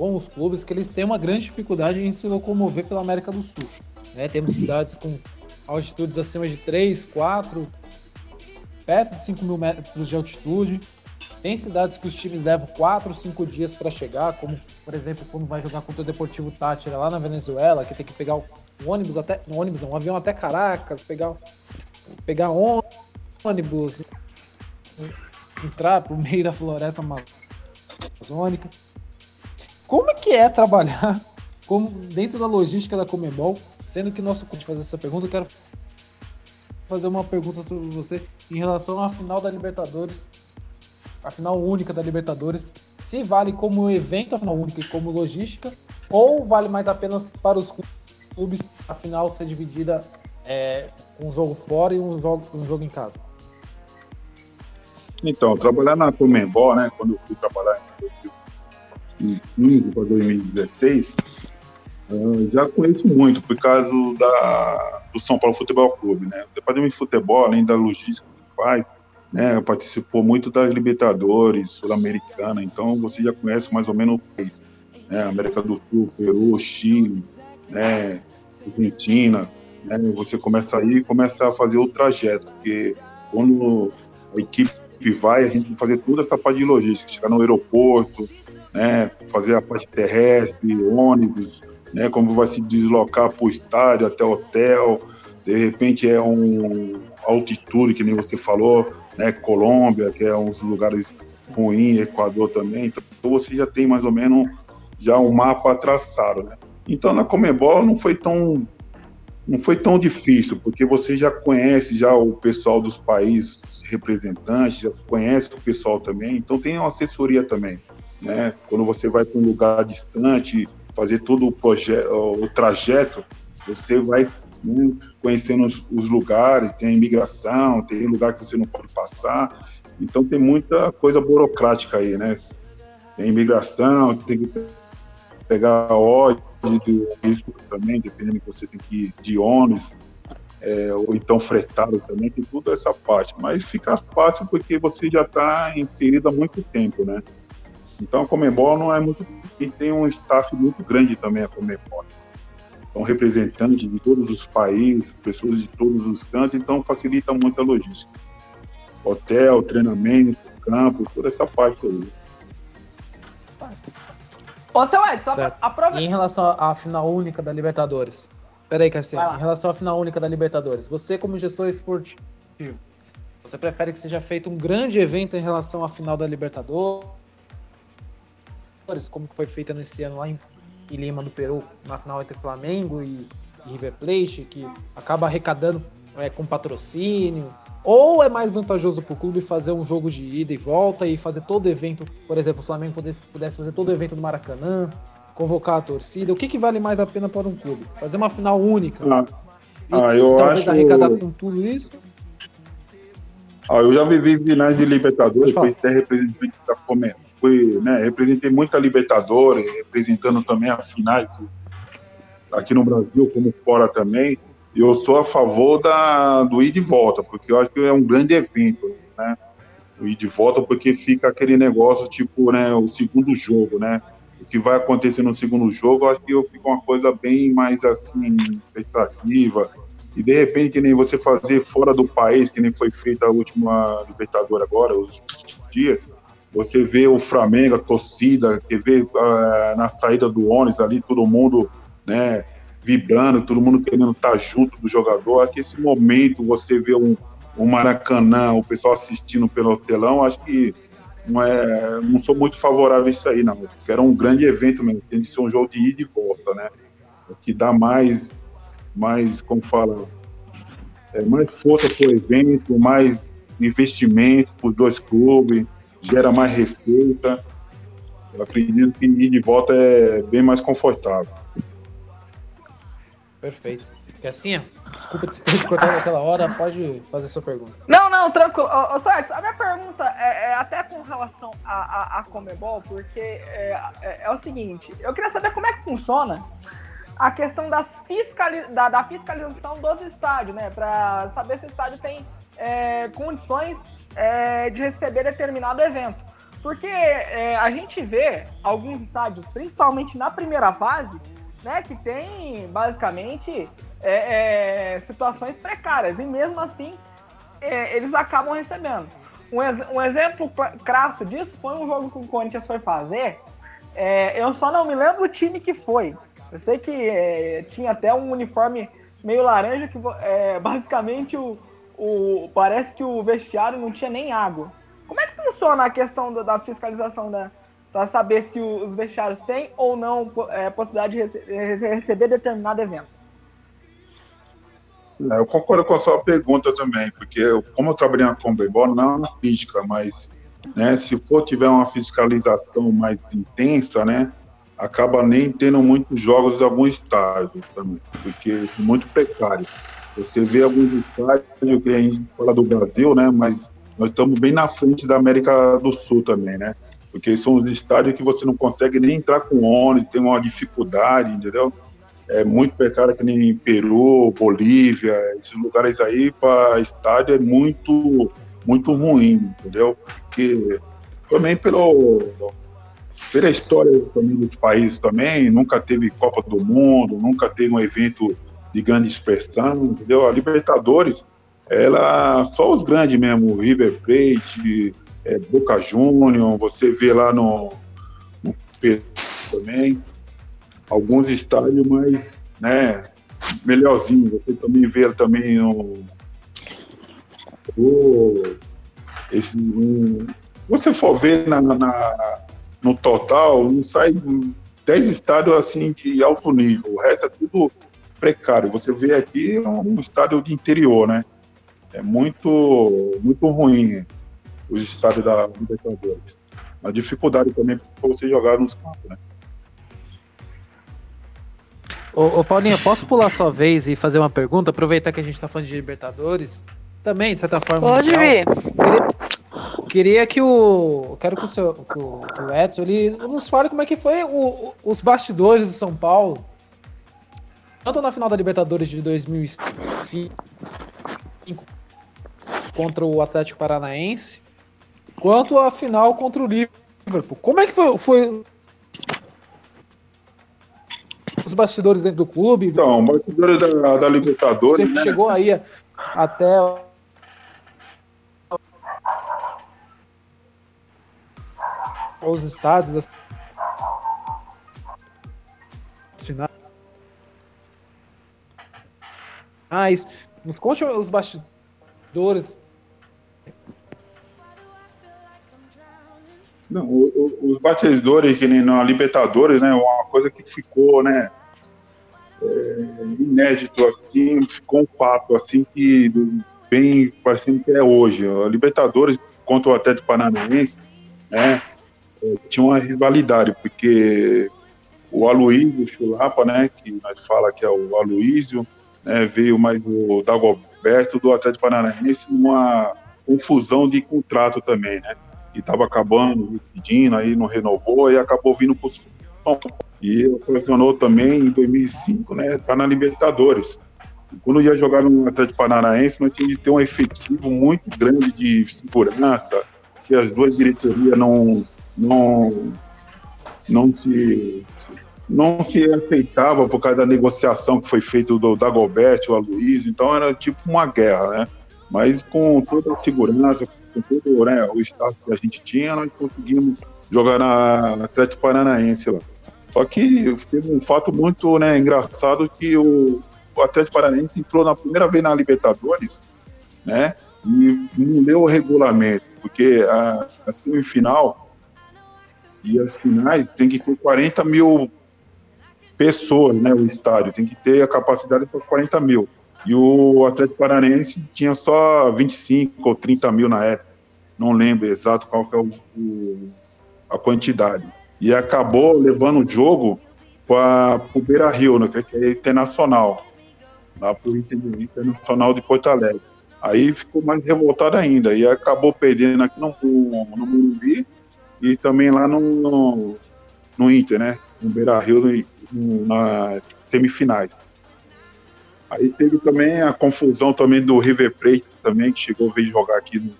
C: com os clubes que eles têm uma grande dificuldade em se locomover pela América do Sul. Né? Temos cidades com altitudes acima de 3, 4, perto de 5 mil metros de altitude. Tem cidades que os times levam 4, 5 dias para chegar, como, por exemplo, quando vai jogar contra o Deportivo Tátira lá na Venezuela, que tem que pegar o ônibus até. Um ônibus não, um avião até Caracas, pegar, pegar ônibus, entrar por meio da floresta amazônica. Como é que é trabalhar como dentro da logística da Comebol, sendo que nosso de fazer essa pergunta, eu quero fazer uma pergunta sobre você em relação à final da Libertadores, a final única da Libertadores, se vale como evento a final única e como logística, ou vale mais apenas para os clubes a final ser dividida é, um jogo fora e um jogo, um jogo em casa?
G: Então, trabalhar na Comembol, né, quando eu fui trabalhar em 2015 para 2016, eu já conheço muito por causa da, do São Paulo Futebol Clube, né? O departamento de futebol, além da logística que faz, né, participou muito das Libertadores Sul-Americana, então você já conhece mais ou menos o país, né? América do Sul, Peru, Chile, né, Argentina, né? Você começa aí e começa a fazer o trajeto, porque quando a equipe vai, a gente tem que fazer toda essa parte de logística, chegar no aeroporto, né, fazer a parte terrestre, ônibus, né, como vai se deslocar para o estádio, até hotel, de repente é um altitude, que nem você falou, né, Colômbia, que é um dos lugares ruins, Equador também, então você já tem mais ou menos já um mapa traçado, né. Então na Comebol não foi tão não foi tão difícil, porque você já conhece já o pessoal dos países representantes, já conhece o pessoal também, então tem uma assessoria também, né? Quando você vai para um lugar distante, fazer todo o projeto, o trajeto, você vai né, conhecendo os, os, lugares, tem imigração, tem lugar que você não pode passar, então tem muita coisa burocrática aí, né? Tem imigração, tem que pegar de risco também, dependendo que você tem que ir de ônibus, é, ou então fretado também, tem toda essa parte. Mas fica fácil porque você já está inserido há muito tempo, né? Então a Comembol não é muito. E tem um staff muito grande também a Comembol. São representantes de todos os países, pessoas de todos os cantos, então facilita muito a logística. Hotel, treinamento, campo, toda essa parte aí.
C: Ô, seu Edson, aprova... Em relação à final única da Libertadores. Peraí, Cassiano. Em relação à final única da Libertadores, você, como gestor esportivo, você prefere que seja feito um grande evento em relação à final da Libertadores, como foi feita nesse ano lá em, em Lima, do Peru, na final entre Flamengo e, e River Plate, que acaba arrecadando é, com patrocínio, ou é mais vantajoso para o clube fazer um jogo de ida e volta e fazer todo evento, por exemplo, o Flamengo pudesse, pudesse fazer todo evento do Maracanã, convocar a torcida. O que, que vale mais a pena para um clube? Fazer uma final única?
G: Ah, e, ah eu talvez acho...
C: arrecadar com tudo isso?
G: Ah, eu já vivi finais de Libertadores, fui até representante da Comércio. Fui, né, representei muito a Libertadores, representando também a finais aqui no Brasil, como fora também eu sou a favor da, do ir de volta, porque eu acho que é um grande evento, né? O ir de volta, porque fica aquele negócio, tipo, né, o segundo jogo, né? O que vai acontecer no segundo jogo, eu acho que fica uma coisa bem mais, assim, expectativa. E, de repente, que nem você fazer fora do país, que nem foi feita a última Libertadora agora, os dias, você vê o Flamengo, a torcida, que vê uh, na saída do ônibus ali, todo mundo, né, vibrando, todo mundo querendo estar junto do jogador. Que esse momento, você vê um, um Maracanã, o pessoal assistindo pelo telão, acho que não, é, não sou muito favorável a isso aí, não. Porque era um grande evento mesmo, tem de ser um jogo de ida e volta, né? Que dá mais, mais como fala, é, mais força para o evento, mais investimento para os dois clubes, gera mais receita. Eu acredito que ir de volta é bem mais confortável.
C: Perfeito. Assim, ó, desculpa te cortar naquela hora, pode fazer sua pergunta.
D: Não, não, tranquilo. Ô, ô Sartes, a minha pergunta é, é até com relação a, a, a Comebol, porque é, é, é, o seguinte, eu queria saber como é que funciona a questão das fiscali da, da fiscalização dos estádios, né? Pra saber se o estádio tem é, condições é, de receber determinado evento. Porque é, a gente vê alguns estádios, principalmente na primeira fase, né, que tem basicamente é, é, situações precárias e mesmo assim é, eles acabam recebendo. Um, um, exemplo crasso disso foi um jogo que o Corinthians foi fazer. É, eu só não me lembro o time que foi. Eu sei que tinha até um uniforme meio laranja que basicamente o, o, parece que o vestiário não tinha nem água. Como é que funciona a questão da, da fiscalização da, para saber se os vestiários têm ou não é, possibilidade de rece receber determinado evento.
G: É, eu concordo com a sua pergunta também, porque eu, como eu trabalhei na Comebol, não é uma crítica, mas né, se for tiver uma fiscalização mais intensa, né, acaba nem tendo muitos jogos de alguns estádios também, porque são muito precários. Você vê alguns estádios que a gente fala do Brasil, né, mas nós estamos bem na frente da América do Sul também, né? porque são os estádios que você não consegue nem entrar com ônibus, tem uma dificuldade, entendeu? É muito precário que nem Peru, Bolívia, esses lugares aí para estádio é muito, muito ruim, entendeu? Porque também pelo, pela história também dos países também, nunca teve Copa do Mundo, nunca teve um evento de grande expressão, entendeu? A Libertadores, ela só os grandes mesmo, River Plate, é, Boca Júnior, você vê lá no, no também, alguns estádios mais, né, melhorzinho. Você também vê também no, no esse, um, você for ver na, na, no total, não sai 10 estádios assim de alto nível, o resto é tudo precário. Você vê aqui um estádio de interior, né? É muito, muito ruim os estádios da Libertadores. A dificuldade também para você jogar nos campos, né?
C: Ô, ô Paulinho, posso pular sua vez e fazer uma pergunta? Aproveitar que a gente está falando de Libertadores. Também, de certa forma.
E: Pode vir.
C: Queria, queria, que o. Quero que o, seu, que o, que o Edson ele nos fale como é que foi o, os bastidores do São Paulo. Tanto na final da Libertadores de 2005 contra o Atlético Paranaense, quanto a final contra o Liverpool. Como é que foi, foi os bastidores dentro do clube?
G: Então, bastidores da, da Libertadores.
C: Você né? chegou aí até os estados das finais. Nos conte os bastidores
G: Não, o, o, os batedores, que nem na Libertadores, né? Uma coisa que ficou, né? É, inédito, assim, ficou um papo, assim, que bem parecendo que é hoje. A Libertadores contra o Atlético Paranaense, né? É, tinha uma rivalidade, porque o Aloysio Chulapa, né? Que nós fala que é o Aloysio, né? Veio mais o Dagoberto do Atlético Paranaense numa confusão de contrato também, né? e estava acabando, decidindo, aí não renovou e acabou vindo para o São Paulo. E ocasionou também em 2005, né? Tá na Libertadores. E quando ia jogar no Atlético Paranaense, nós tínhamos que ter um efetivo muito grande de segurança, que as duas diretorias não não não se não se aceitava por causa da negociação que foi feita do Dagobert, o Aloysio, então era tipo uma guerra, né? Mas com toda a segurança, com todo né, o staff que a gente tinha, nós conseguimos jogar na Atlético Paranaense lá. Só que teve um fato muito né, engraçado que o, o Atlético Paranaense entrou na primeira vez na Libertadores, né? E não leu o regulamento, porque a, a semifinal e as finais tem que ter 40 mil pessoas, né? O estádio tem que ter a capacidade para 40 mil. E o Atlético Paranaense tinha só 25 ou 30 mil na época. Não lembro exato qual que é o, o, a quantidade. E acabou levando o jogo para o Beira Rio, né, que é internacional. lá pro Internacional de Porto Alegre. Aí ficou mais revoltado ainda, e acabou perdendo aqui no, no, Morumbi e também lá no, no, no Inter, né? No Beira Rio, no, nas semifinais. Aí teve também a confusão também do River Plate também, que chegou vir jogar aqui no,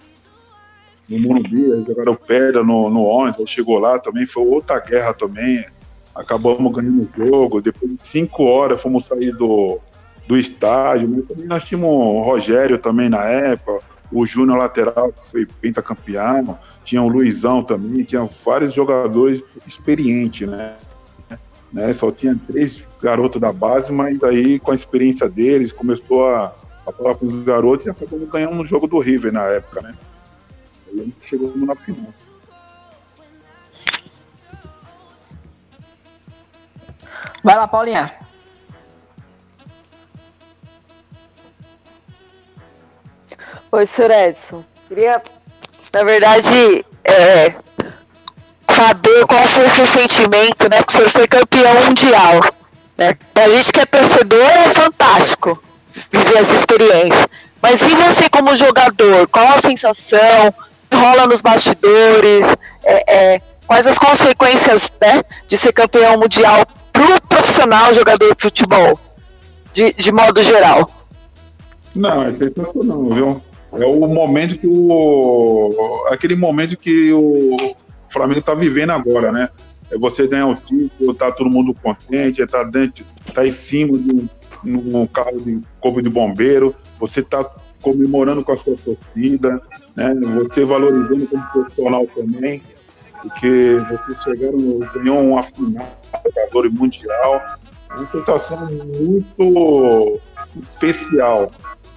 G: no Morumbi, jogaram pedra no, no ônibus, chegou lá também, foi outra guerra também, acabamos ganhando o jogo, depois de cinco horas fomos sair do, do estádio, mas também nós tínhamos o Rogério também na época, o Júnior lateral que foi pentacampeão, tinha o Luizão também, tinha vários jogadores experientes, né? Né? Só tinha três garotos da base, mas aí com a experiência deles começou a, a falar com os garotos e acabou ganhando um jogo do River na época, né? Aí a gente chegou na final.
D: Vai lá, Paulinha.
E: Oi, Sr. Edson. Queria, na verdade, é, saber qual foi o seu sentimento, né? Que o senhor foi campeão mundial. Né? A gente que é torcedor é fantástico viver essa experiência. Mas e você como jogador? Qual a sensação? Rola nos bastidores? É, é, quais as consequências né, de ser campeão mundial para o profissional jogador de futebol? De, de modo geral.
G: Não, é sensacional, viu? É o momento que o. aquele momento que o Flamengo está vivendo agora, né? É você ganhar o título, tá todo mundo contente, tá dentro, tá em cima de um, carro de corpo de bombeiro, você tá comemorando com a sua torcida, né? Você valorizando como profissional também, porque você chegaram, ganhou uma final, jogador mundial, é uma sensação muito especial,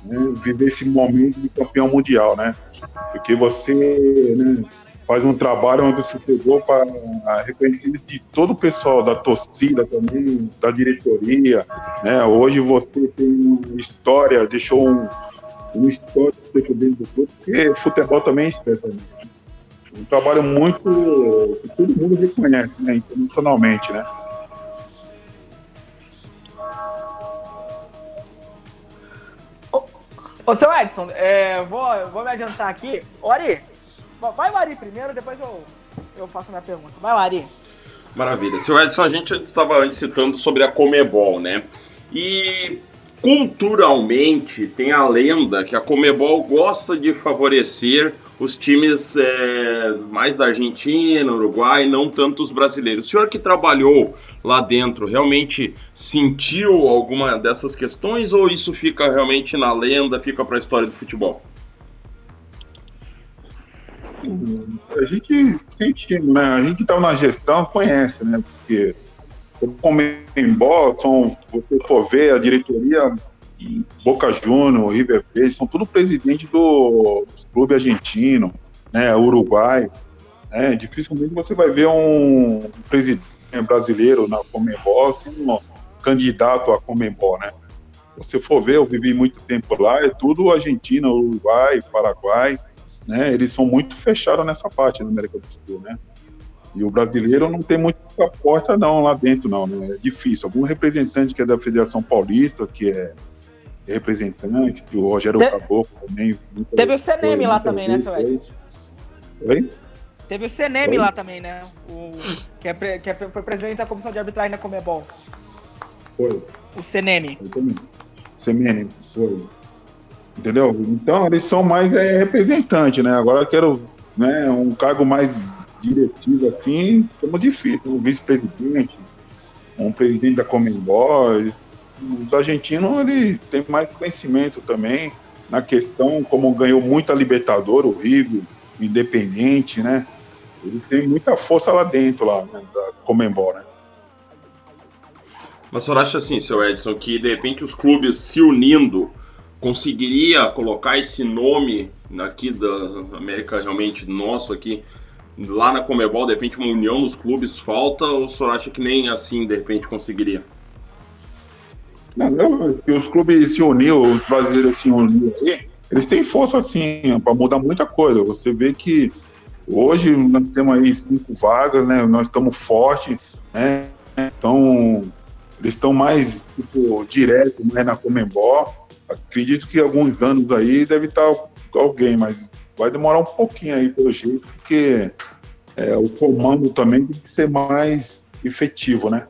G: né? viver esse momento de campeão mundial, né? Porque você né, faz um trabalho onde você pegou para reconhecer de todo o pessoal da torcida também, da diretoria, né? Hoje você tem uma história, deixou um, uma história dentro do clube, porque futebol também é história Um trabalho muito que todo mundo reconhece, né? Internacionalmente, né?
D: Ô, seu Edson, é, vou, vou me adiantar aqui. Ori, vai o Ari primeiro, depois eu, eu faço minha pergunta. Vai o Ari.
F: Maravilha. Seu Edson, a gente estava antes citando sobre a Comebol, né? E culturalmente tem a lenda que a Comebol gosta de favorecer os times é, mais da Argentina, Uruguai, não tanto os brasileiros. O senhor que trabalhou lá dentro realmente sentiu alguma dessas questões ou isso fica realmente na lenda, fica para a história do futebol?
G: A gente sentiu, né? A gente está na gestão conhece, né? Porque como Comembol, são, você for ver a diretoria Boca Juniors, River Plate, são tudo presidente do, dos clubes argentinos, né, Uruguai. Né, dificilmente você vai ver um presidente brasileiro na Comembol sendo um candidato a Comembol, né? Você for ver, eu vivi muito tempo lá, é tudo Argentina, Uruguai, Paraguai, né? Eles são muito fechados nessa parte da América do Sul, né? E o brasileiro não tem muita porta não lá dentro, não, né? É difícil. Algum representante que é da Federação Paulista, que é representante, o Rogério Te... Caboclo também.
D: Teve o CNM lá também, né, seu
G: Oi?
D: Teve o CNM lá também, né? O, que, é, que é, foi presidente da comissão de arbitragem da Comebol.
G: Foi.
D: O CNM.
G: CNM, foi. Entendeu? Então eles são mais é, representantes, né? Agora quero né, um cargo mais diretivo assim, como difícil. Um vice-presidente, um presidente da Comembol, eles os argentinos ele tem mais conhecimento também na questão, como ganhou muita Libertador, o River, Independente, né? Eles têm muita força lá dentro, lá, né, da Comembol, né?
F: Mas senhor acha assim, seu Edson, que de repente os clubes se unindo conseguiria colocar esse nome aqui da América realmente nosso aqui lá na Comebol, de repente uma união nos clubes falta ou o senhor acha que nem assim de repente conseguiria?
G: Não, os clubes se uniram, os brasileiros se uniram eles têm força assim para mudar muita coisa. Você vê que hoje nós temos aí cinco vagas, né? Nós estamos fortes, né? Então eles estão mais tipo, direto mais na Comembol. Acredito que alguns anos aí deve estar alguém, mas vai demorar um pouquinho aí pelo jeito, porque é, o comando também tem que ser mais efetivo, né?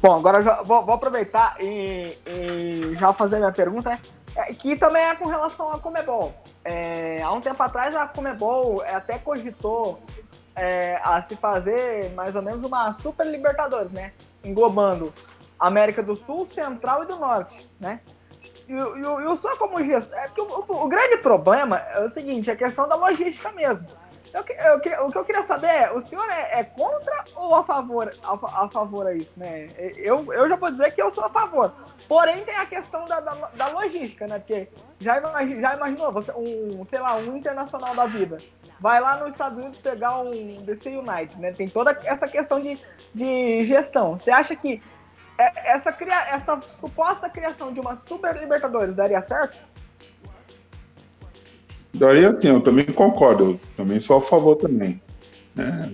D: Bom, agora já vou, vou aproveitar e, e, já fazer minha pergunta, né? É, que também é com relação à Comebol. É, há um tempo atrás a Comebol até cogitou é, a se fazer mais ou menos uma Super Libertadores, né? Englobando América do Sul, Central e do Norte, né? E, o senhor como gestor, é que o, o, o, grande problema é o seguinte, é a questão da logística mesmo. Eu, eu, o que eu queria saber é, o senhor é, é contra ou a favor a, a, favor a isso, né? Eu, eu já vou dizer que eu sou a favor. Porém, tem a questão da, da, da logística, né? Porque já, imag, já imaginou, você, um, sei lá, um internacional da vida, vai lá nos Estados Unidos pegar um DC United, né? Tem toda essa questão de, de gestão. Você acha que essa, cria, essa suposta criação de uma Super Libertadores daria certo?
G: Daria sim, eu também concordo, eu também sou a favor também. Né?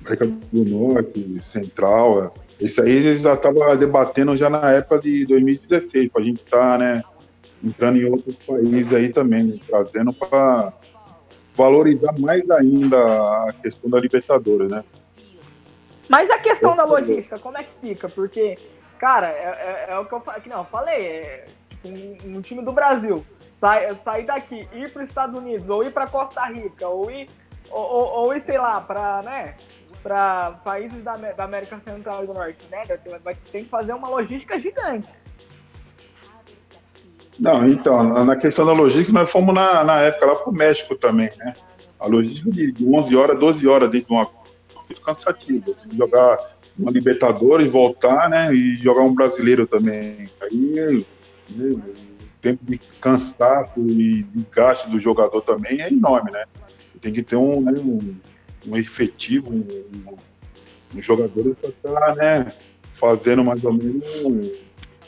G: América do Norte, Central, esse aí já estavam debatendo já na época de 2016, para a gente estar tá, né, entrando em outros países aí também, né, trazendo para valorizar mais ainda a questão da Libertadores, né?
D: Mas a questão da logística, como é que fica? Porque, cara, é, é, é o que eu, que não, eu falei, é, um, um time do Brasil sair sai daqui, ir para os Estados Unidos, ou ir para Costa Rica, ou ir, ou, ou, ou ir, sei lá, para, né, países da, da, América Central e do Norte, né? Vai ter que fazer uma logística gigante.
G: Não, então, na questão da logística, nós fomos na, na época lá para o México também, né? A logística de 11 horas, 12 horas dentro de uma muito cansativo, assim, jogar uma Libertadores, voltar, né, e jogar um brasileiro também. Aí, né, tempo de cansaço e gasto do jogador também é enorme, né? Tem que ter um, né, um, um efetivo, um, um jogador para estar tá, né, fazendo mais ou menos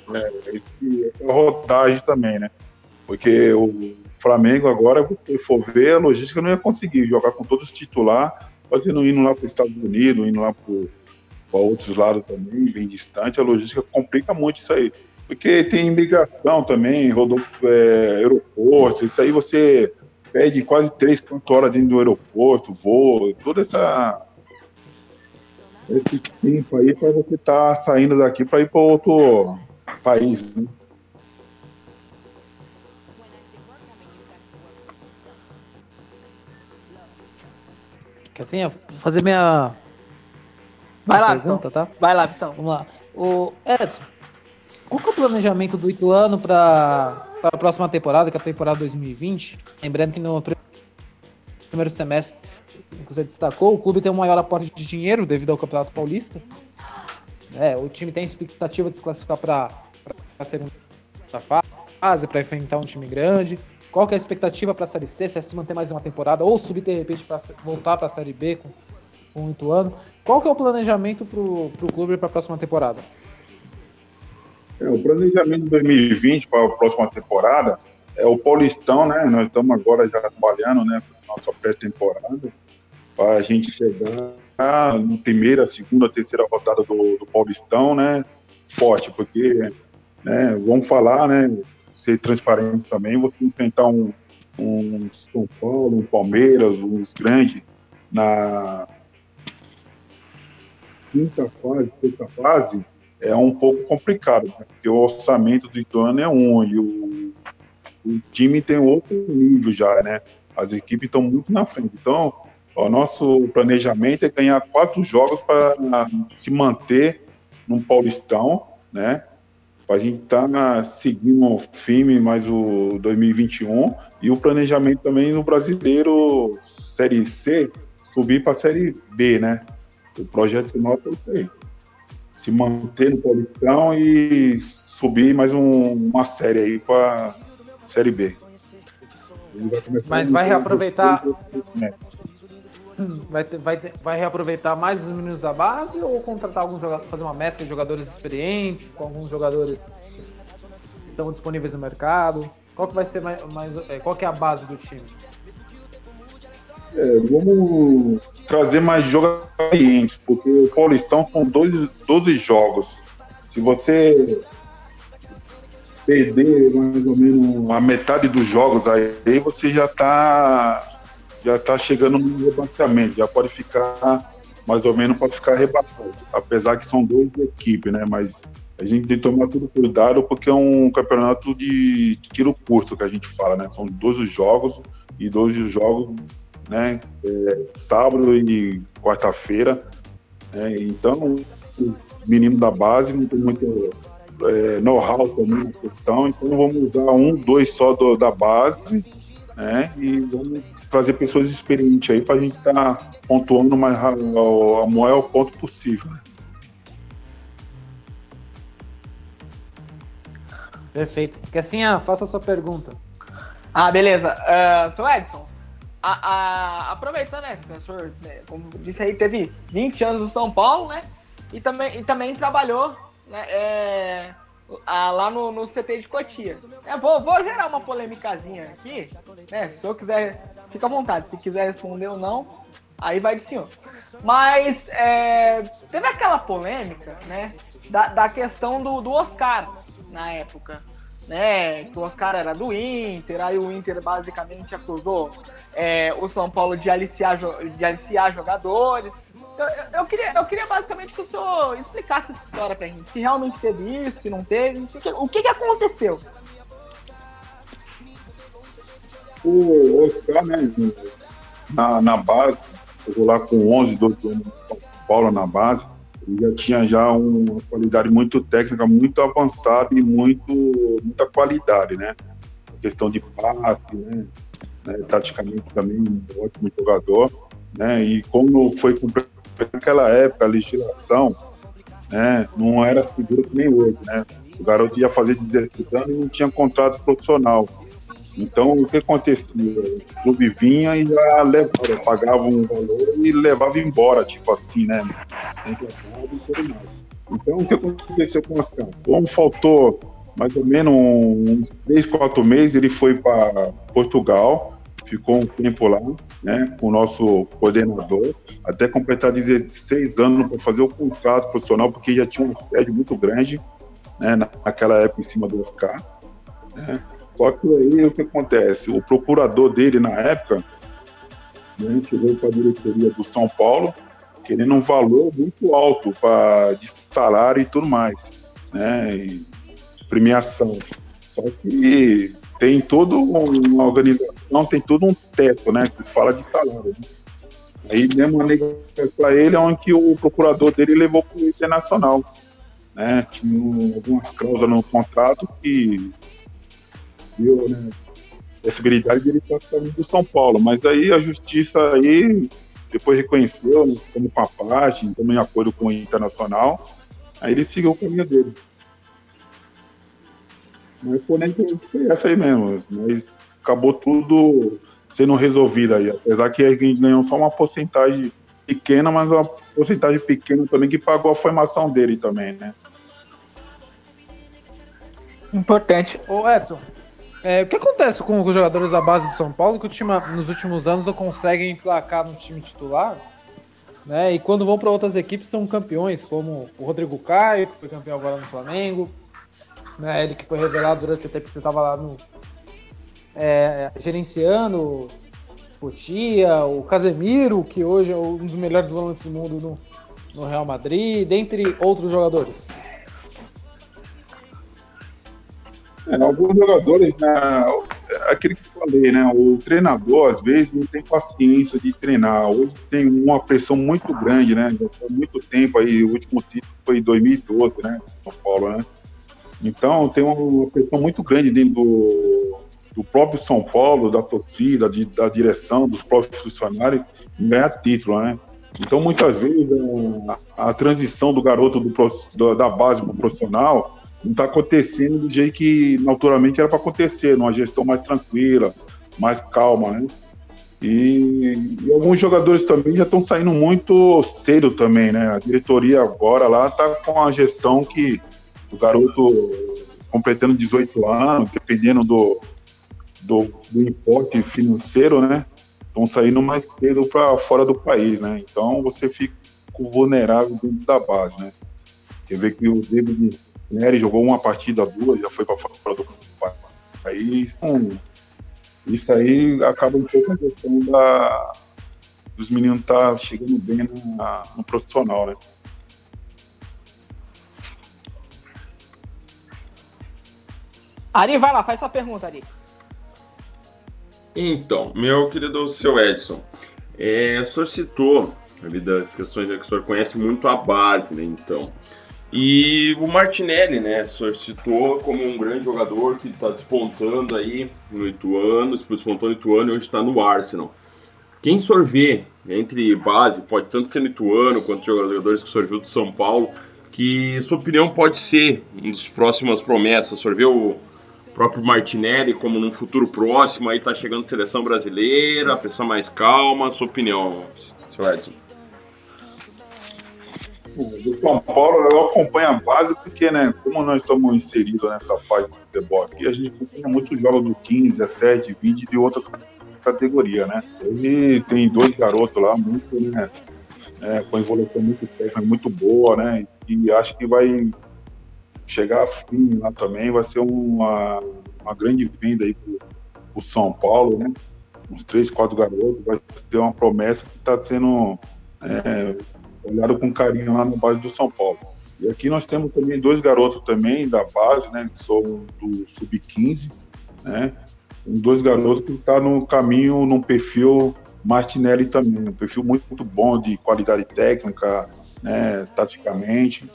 G: né, essa rodagem também, né? Porque o Flamengo agora, se for ver, a logística não ia conseguir jogar com todos os titulares, fazendo indo lá para os Estados Unidos, indo lá para outros lados também, bem distante, a logística complica muito isso aí porque tem imigração também, rodou é, aeroporto, isso aí você pede quase 3, 4 horas dentro do aeroporto, voo, toda essa esse tempo aí para você estar tá saindo daqui para ir para outro país. Né?
C: Assim, fazer minha,
D: Vai lá,
C: pergunta,
D: então.
C: tá?
D: Vai lá, então.
C: Vamos lá. O Edson, qual que é o planejamento do Ituano para a próxima temporada, que é a temporada 2020? Lembrando que no primeiro semestre, que você destacou, o clube tem um maior aporte de dinheiro devido ao Campeonato Paulista. É, o time tem expectativa de se classificar para a segunda fase, para enfrentar um time grande. Qual que é a expectativa para a Série C? Se é se manter mais uma temporada ou subir de repente para voltar para a Série B com, com o Ituano? Qual que é o planejamento para o clube para a próxima temporada?
G: É, o planejamento de 2020 para a próxima temporada é o Paulistão, né? Nós estamos agora já trabalhando, né, nossa pré-temporada, para a gente chegar na primeira, segunda, terceira rodada do, do Paulistão, né? Forte, porque, né, vamos falar, né, ser transparente também, você enfrentar um, um São Paulo, um Palmeiras, uns grandes na quinta fase, sexta fase, é um pouco complicado, né? porque o orçamento do Ituano é um e o, o time tem outro nível já, né? As equipes estão muito na frente. Então, o nosso planejamento é ganhar quatro jogos para se manter no Paulistão, né? Para a gente estar tá seguindo firme mais o 2021 e o planejamento também no Brasileiro Série C subir para a Série B, né? O projeto nosso é isso aí se manter no Paulistão e subir mais um, uma série aí para Série B.
C: Mas vai reaproveitar. Vai, vai, vai reaproveitar mais os meninos da base ou contratar alguns jogadores, fazer uma mescla de jogadores experientes com alguns jogadores que estão disponíveis no mercado? Qual que vai ser mais, mais é, qual que é a base do time?
G: é, vamos trazer mais jogadores, porque o Paulistão são 12, 12 jogos. Se você perder mais ou menos a metade dos jogos aí, você já está já tá chegando no rebaixamento, já pode ficar mais ou menos para ficar rebaixado. Apesar que são duas equipes, né? Mas a gente tem que tomar tudo cuidado porque é um campeonato de tiro curto que a gente fala, né? São 12 jogos e 12 jogos, né? É, sábado e quarta-feira. Né? Então, o menino da base não tem muito é, know-how também na questão, então vamos usar um, dois só do, da base, né? E vamos trazer pessoas experientes aí para a gente estar tá pontuando mais a, a maior ponto possível. Né?
C: Perfeito. Que assim, ah, faça a sua pergunta.
D: Ah, beleza. Uh, seu Edson, a, a, aproveitando, né, o senhor, né, como disse aí, teve 20 anos no São Paulo, né? E também, e também trabalhou né, é, lá no, no CT de Cotia. É, vou, vou gerar uma polêmicazinha aqui, né? Se o senhor quiser, fica à vontade. Se quiser responder ou não, aí vai do senhor. Mas é, teve aquela polêmica, né? Da, da questão do, do Oscar na época. Né, que o Oscar era do Inter, aí o Inter basicamente acusou é, o São Paulo de aliciar, de aliciar jogadores. Eu, eu, queria, eu queria basicamente que o senhor explicasse essa história pra gente. Se realmente teve isso, se não teve, o que, que aconteceu?
G: O Oscar, né, na, na base, jogou lá com 11, 12 anos São Paulo na base, ele já tinha já uma qualidade muito técnica, muito avançada e muito, muita qualidade, né? A questão de passe, né? né? Taticamente também um ótimo jogador, né? E como foi naquela época a legislação, né? Não era seguro que nem hoje, né? O garoto ia fazer 16 anos e não tinha contrato profissional. Então, o que acontecia? O clube vinha e já levava, pagava um valor e levava embora, tipo assim, né? Então, o que aconteceu com o Oscar? Como faltou mais ou menos uns três, quatro meses, ele foi para Portugal, ficou um tempo lá, né, com o nosso coordenador, até completar 16 anos para fazer o contrato profissional, porque já tinha um sede muito grande, né, naquela época em cima do Oscar, né, só que aí o que acontece? O procurador dele na época, né, chegou para a diretoria do São Paulo, querendo um valor muito alto para de salário e tudo mais, né? E premiação. Só que tem toda uma organização, tem todo um teto, né? Que fala de salário. Né? Aí mesmo para ele é onde o procurador dele levou para o internacional. Né? Tinha algumas cláusulas no contrato que viu, né, possibilidade de ele estar saindo do São Paulo. Mas aí a justiça aí depois reconheceu, né, como com a parte, estamos em acordo com o Internacional, aí ele seguiu o caminho dele. Mas foi, foi essa aí mesmo, mas acabou tudo sendo resolvido aí, apesar que a gente ganhou só uma porcentagem pequena, mas uma porcentagem pequena também que pagou a formação dele também, né?
D: Importante.
C: Ô Edson, é, o que acontece com os jogadores da base de São Paulo que o time, nos últimos anos não conseguem emplacar no time titular? Né? E quando vão para outras equipes são campeões, como o Rodrigo Caio, que foi campeão agora no Flamengo. Né? Ele que foi revelado durante o tempo que estava lá no. É, gerenciando o Casemiro, que hoje é um dos melhores volantes do mundo no, no Real Madrid, dentre outros jogadores.
G: É, alguns jogadores, né, aquele que eu falei, né? O treinador, às vezes, não tem paciência de treinar. Hoje tem uma pressão muito grande, né? Já foi muito tempo aí, o último título foi em 2012, né? São Paulo, né? Então tem uma pressão muito grande dentro do, do próprio São Paulo, da torcida, de, da direção, dos próprios funcionários, ganhar título, né? Então, muitas vezes, a, a transição do garoto do, da base para o profissional não está acontecendo do jeito que naturalmente era para acontecer, numa gestão mais tranquila, mais calma, né? E, e alguns jogadores também já estão saindo muito cedo também, né? A diretoria agora lá está com a gestão que o garoto completando 18 anos, dependendo do, do, do importe financeiro, né? estão saindo mais cedo para fora do país, né? Então você fica vulnerável dentro da base, né? Quer ver que o David Nery jogou uma partida, duas, já foi para fora do país. Então, isso aí acaba um pouco a questão da, dos meninos estar tá chegando bem na, no profissional, né?
D: Ari, vai lá, faz sua pergunta, Ari.
F: Então, meu querido seu Edson, é, o senhor citou, devido às questões que o senhor conhece muito a base, né? Então, e o Martinelli, né? Citou como um grande jogador que está despontando aí no Ituano, despontou no Ituano e hoje está no Arsenal. Quem vê entre base, pode tanto ser no Ituano quanto jogadores que o senhor viu do São Paulo, que sua opinião pode ser uma das próximas promessas? Vê o próprio Martinelli como num futuro próximo, aí tá chegando seleção brasileira, a pressão mais calma, sua opinião, Edson?
G: Do São Paulo, eu acompanho a base porque, né, como nós estamos inseridos nessa parte do futebol aqui, a gente acompanha muito jogos do 15, 17, 20 de outras categorias, né? Ele tem dois garotos lá, muito, né, é, com evolução muito técnica, muito boa, né? E acho que vai chegar a fim lá também, vai ser uma, uma grande venda aí pro, pro São Paulo, né? Uns três, quatro garotos, vai ser uma promessa que está sendo é, olhado com carinho lá na base do São Paulo. E aqui nós temos também dois garotos também da base, né? Que são do Sub-15, né? Dois garotos que estão tá no caminho, num perfil Martinelli também, um perfil muito, muito bom de qualidade técnica, né? Taticamente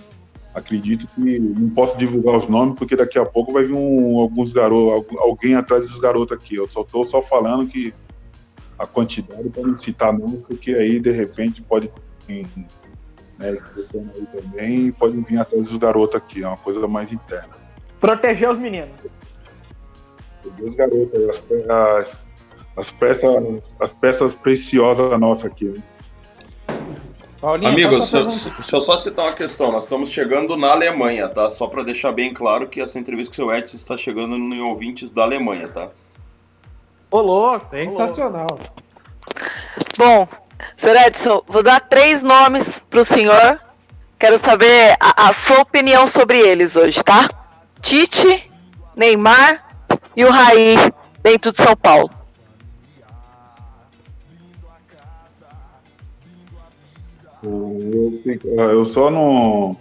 G: acredito que não posso divulgar os nomes porque daqui a pouco vai vir um, alguns garotos, alguém atrás dos garotos aqui. Eu só estou só falando que a quantidade para não citar não, porque aí de repente pode né, aí também pode vir atrás dos garotos aqui, é uma coisa mais interna.
D: Proteger os meninos.
G: Proteger os garotos, as, as, as, peças, as peças preciosas nossas aqui. Né?
F: Paulinho, Amigos, deixa eu só citar uma questão. Nós estamos chegando na Alemanha, tá? Só para deixar bem claro que essa entrevista com o seu Edson está chegando em ouvintes da Alemanha, tá?
C: Olô, sensacional.
E: Bom, senhor Edson, vou dar três nomes para o senhor. Quero saber a, a sua opinião sobre eles hoje, tá? Tite, Neymar e o Raí dentro de São Paulo.
G: Eu, só não.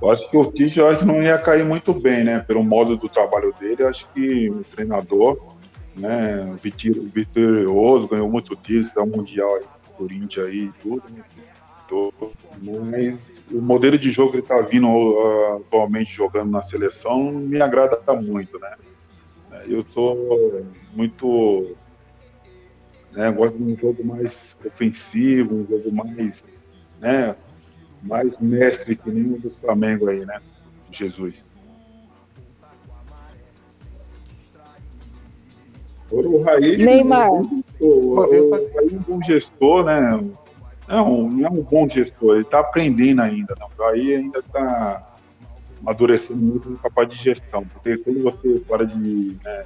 G: Eu acho que o Tite eu acho que não ia cair muito bem, né? Pelo modo do trabalho dele, acho que o treinador, né, vitorioso, ganhou muito título, da Mundial aí, Corinthians aí tudo, né? Mas o modelo de jogo que ele tá vindo atualmente jogando na seleção me agrada muito, né? Eu sou muito né? Gosto de um jogo mais ofensivo, um jogo mais, né? Mais mestre que nem o do Flamengo aí, né? Jesus. O Raí,
E: Neymar.
G: O, Raí é um bom gestor, né? Não, não é um bom gestor, ele está aprendendo ainda. Não. O Raí ainda está amadurecendo muito capaz de gestão, porque quando você para de né,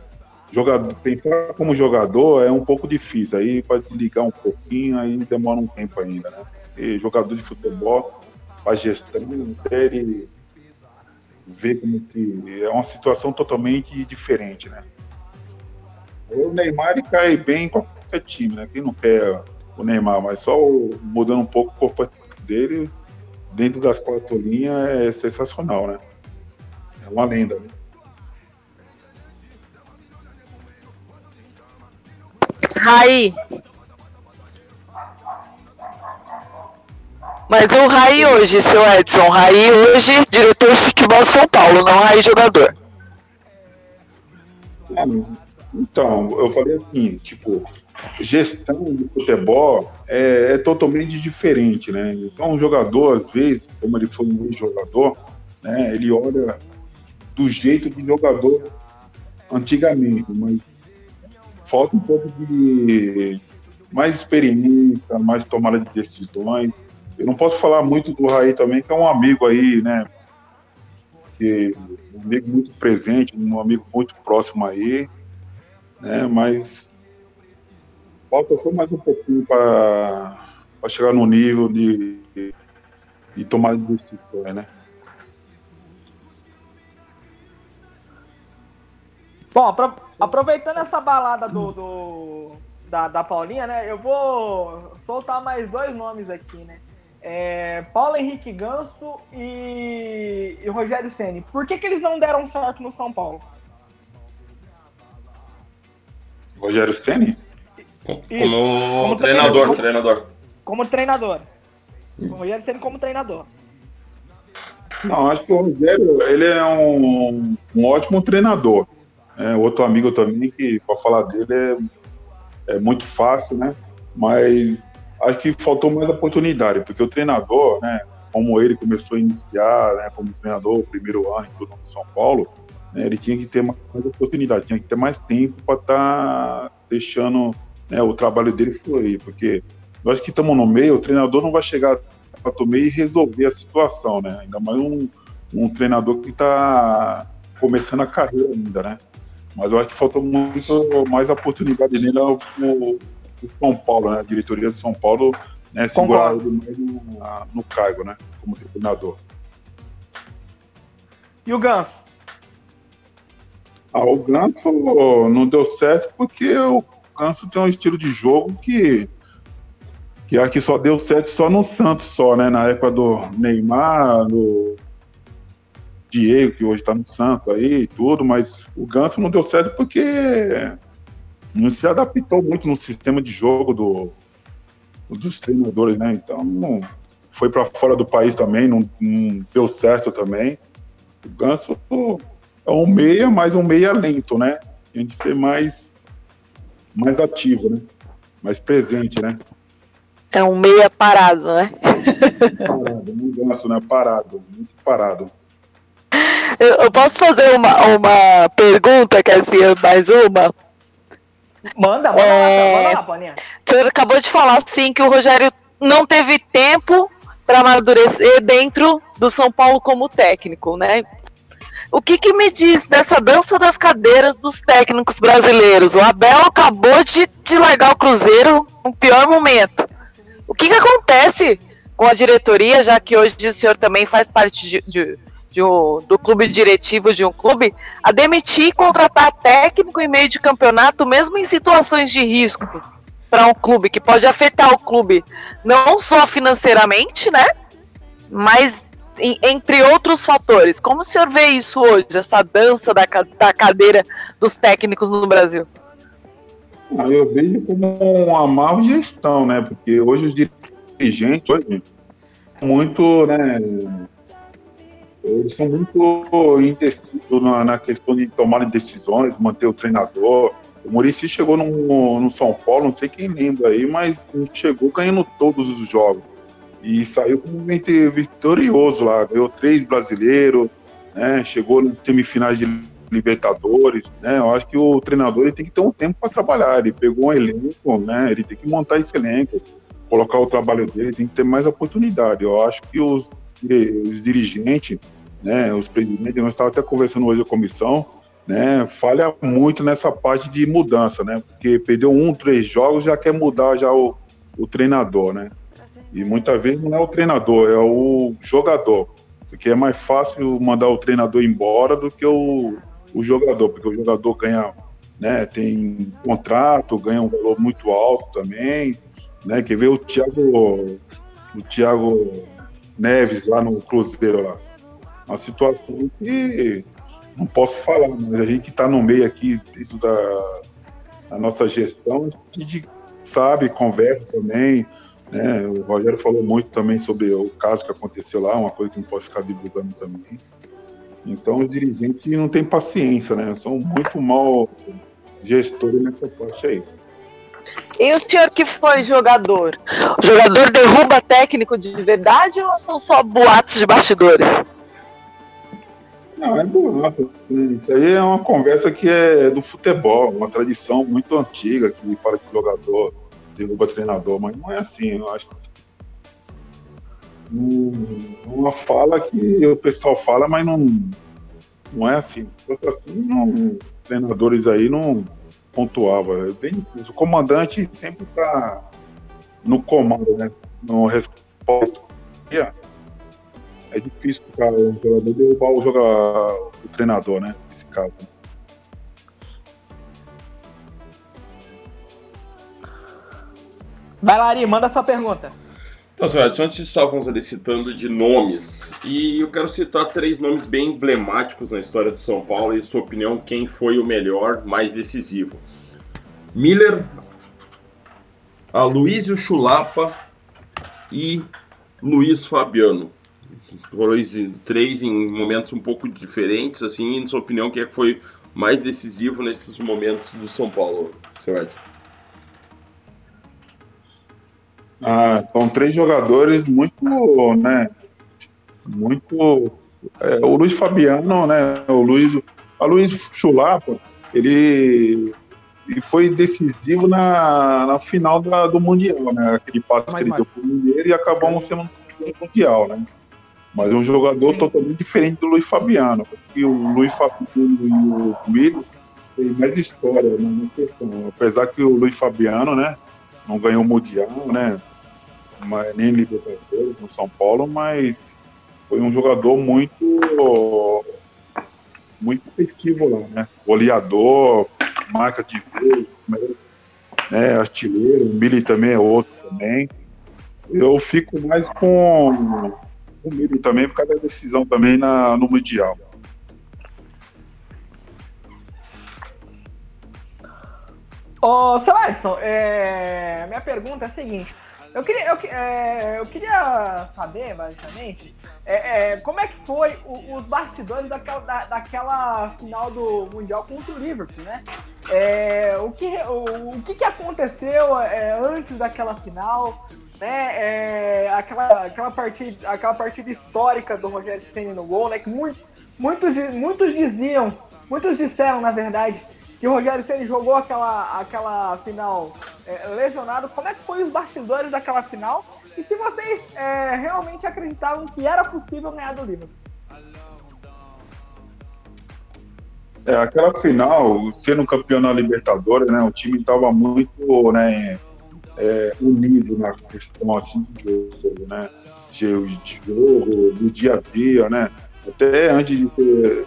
G: jogador, pensar como jogador é um pouco difícil. Aí pode ligar um pouquinho, aí demora um tempo ainda, né? E jogador de futebol faz gestão, até ele ver como que é uma situação totalmente diferente, né? O Neymar ele cai bem em qualquer time, né? Quem não quer o Neymar, mas só mudando um pouco o corpo dele dentro das quatro linhas é sensacional, né? É uma lenda, né?
E: Raí. Mas o Raí hoje, seu Edson, Raí hoje, diretor de futebol de São Paulo, não Raí jogador.
G: É, então, eu falei assim, tipo, gestão de futebol é, é, totalmente diferente, né? Então, um jogador, às vezes, como ele foi um jogador, né, ele olha do jeito de jogador antigamente, mas falta um pouco de mais experiência, mais tomada de decisões. Eu não posso falar muito do Raí também, que é um amigo aí, né? Que, um amigo muito presente, um amigo muito próximo aí, né? Mas falta só mais um pouquinho para chegar no nível de, de, tomar decisões, né?
D: Bom, aproveitando essa balada do, do da, da Paulinha, né? Eu vou soltar mais dois nomes aqui, né? É, Paulo Henrique Ganso e, e Rogério Ceni. Por que, que eles não deram certo no São Paulo?
G: Rogério Ceni?
F: Como, como, treinador, como, treinador.
D: Como treinador. O Rogério Ceni como treinador.
G: Não, acho que o Rogério ele é um, um ótimo treinador. É, outro amigo também que para falar dele é, é muito fácil, né? Mas acho que faltou mais oportunidade, porque o treinador, né, como ele começou a iniciar, né, como treinador, primeiro ano em São Paulo, né, ele tinha que ter mais oportunidade, tinha que ter mais tempo para estar tá deixando né, o trabalho dele fluir, porque nós que estamos no meio, o treinador não vai chegar para o meio e resolver a situação, né? Ainda mais um, um treinador que está começando a carreira ainda, né? Mas eu acho que faltou muito mais oportunidade nele do São Paulo, né? A diretoria de São Paulo, né, segurar ele mais no, no cargo, né? Como treinador.
D: E o Ganso?
G: Ah, o Ganso não deu certo porque o Ganso tem um estilo de jogo que que só deu certo só no Santos só, né? Na época do Neymar, do Diego, que hoje está no Santos aí e tudo, mas o Ganso não deu certo porque não se adaptou muito no sistema de jogo do, dos treinadores, né? Então, foi para fora do país também, não, não, deu certo também. O Ganso é um meia, mas um meia lento, né? Tem de ser mais, mais ativo, né? Mais presente, né?
E: É um meia parado, né?
G: Parado, um ganso, né? Parado, muito parado.
E: Eu, eu posso fazer uma, uma pergunta, quer dizer, mais uma?
D: Manda, manda, é... manda lá, Paninha.
E: O senhor acabou de falar, sim, que o Rogério não teve tempo para amadurecer dentro do São Paulo como técnico, né? O que, que me diz dessa dança das cadeiras dos técnicos brasileiros? O Abel acabou de, de largar o Cruzeiro no pior momento. O que, que acontece com a diretoria, já que hoje o senhor também faz parte de, de de um, do clube diretivo de um clube a demitir e contratar técnico em meio de campeonato, mesmo em situações de risco para um clube que pode afetar o clube não só financeiramente, né? Mas entre outros fatores. Como o senhor vê isso hoje, essa dança da, da cadeira dos técnicos no Brasil?
G: Ah, eu vejo como uma má gestão, né? Porque hoje os dirigentes hoje, muito, né, eles são muito indecisos na, na, questão de tomar decisões, manter o treinador. O Murici chegou no, no São Paulo, não sei quem lembra aí, mas chegou ganhando todos os jogos. E saiu como vitorioso lá, ganhou três brasileiros, né, chegou nas semifinais de Libertadores, né? Eu acho que o treinador ele tem que ter um tempo para trabalhar. Ele pegou um elenco, né? Ele tem que montar esse elenco, colocar o trabalho dele, tem que ter mais oportunidade. Eu acho que os, os dirigentes né, os presidentes, nós estávamos até conversando hoje a comissão, né, falha muito nessa parte de mudança, né, porque perdeu um, três jogos, já quer mudar já o, o treinador, né, e muitas vezes não é o treinador, é o jogador, porque é mais fácil mandar o treinador embora do que o, o jogador, porque o jogador ganha, né, tem contrato, ganha um valor muito alto também, né, quer ver o Thiago, o Thiago Neves lá no Cruzeiro lá, uma situação que não posso falar, mas a gente que está no meio aqui dentro da, da nossa gestão, a gente sabe, conversa também. Né? O Rogério falou muito também sobre o caso que aconteceu lá, uma coisa que não pode ficar divulgando também. Então os dirigentes não têm paciência, né? São muito mal gestores nessa parte aí.
E: E o senhor que foi jogador? O jogador derruba técnico de verdade ou são só boatos de bastidores?
G: Não, é buraco. Isso aí é uma conversa que é do futebol, uma tradição muito antiga que fala que o jogador derruba treinador, mas não é assim. Eu acho uma fala que o pessoal fala, mas não, não é assim. Assim, não, treinadores aí não, pontuava. É bem. O comandante sempre está no comando, né? No resposta. É difícil para o jogador derrubar o, jogador, o treinador, né? Nesse caso.
D: Vai lá, Ari, manda sua pergunta.
F: Então, senhores, antes estávamos ali citando de nomes, e eu quero citar três nomes bem emblemáticos na história de São Paulo e, sua opinião, quem foi o melhor, mais decisivo. Miller, Aloysio Chulapa e Luiz Fabiano. Foram três em momentos um pouco diferentes, assim, em sua opinião, quem é que foi mais decisivo nesses momentos do São Paulo, seu Edson?
G: Ah, são três jogadores muito, né? Muito. É, o Luiz Fabiano, né? O Luiz, a Luiz Chulapa, ele, ele foi decisivo na, na final da, do Mundial, né? Aquele passo que ele deu pro Mineiro e acabamos sendo Mundial, né? Mas é um jogador totalmente diferente do Luiz Fabiano, porque o Luiz Fabiano e o Willian tem mais história né, questão. Apesar que o Luiz Fabiano, né? não ganhou o Mundial, né? Mas, nem Libertadores no São Paulo, mas foi um jogador muito muito efetivo lá, né? Goleador, marca de gol, né? Artilheiro, o Mili também é outro também. Eu fico mais com o Mili também por causa da decisão também na, no Mundial.
D: Ô, seu Edson, é... minha pergunta é a seguinte. Eu queria, eu, é, eu queria saber, basicamente, é, é, como é que foi o, os bastidores daquela, da, daquela final do Mundial contra o Liverpool, né? É, o, que, o, o que, que aconteceu é, antes daquela final, né? É, aquela, aquela, partida, aquela partida histórica do Rogério Ceni no gol, né? Que muito, muitos, muitos diziam, muitos disseram, na verdade, que o Rogério Ceni jogou aquela, aquela final é, lesionado. Como é que foi os bastidores daquela final? E se vocês é, realmente acreditavam que era possível ganhar do Liverpool?
G: É, aquela final, sendo campeão na Libertadores, né, o time estava muito né, é, unido na questão assim, de jogo, né, de, de jogo, do dia a dia, né, até antes de ser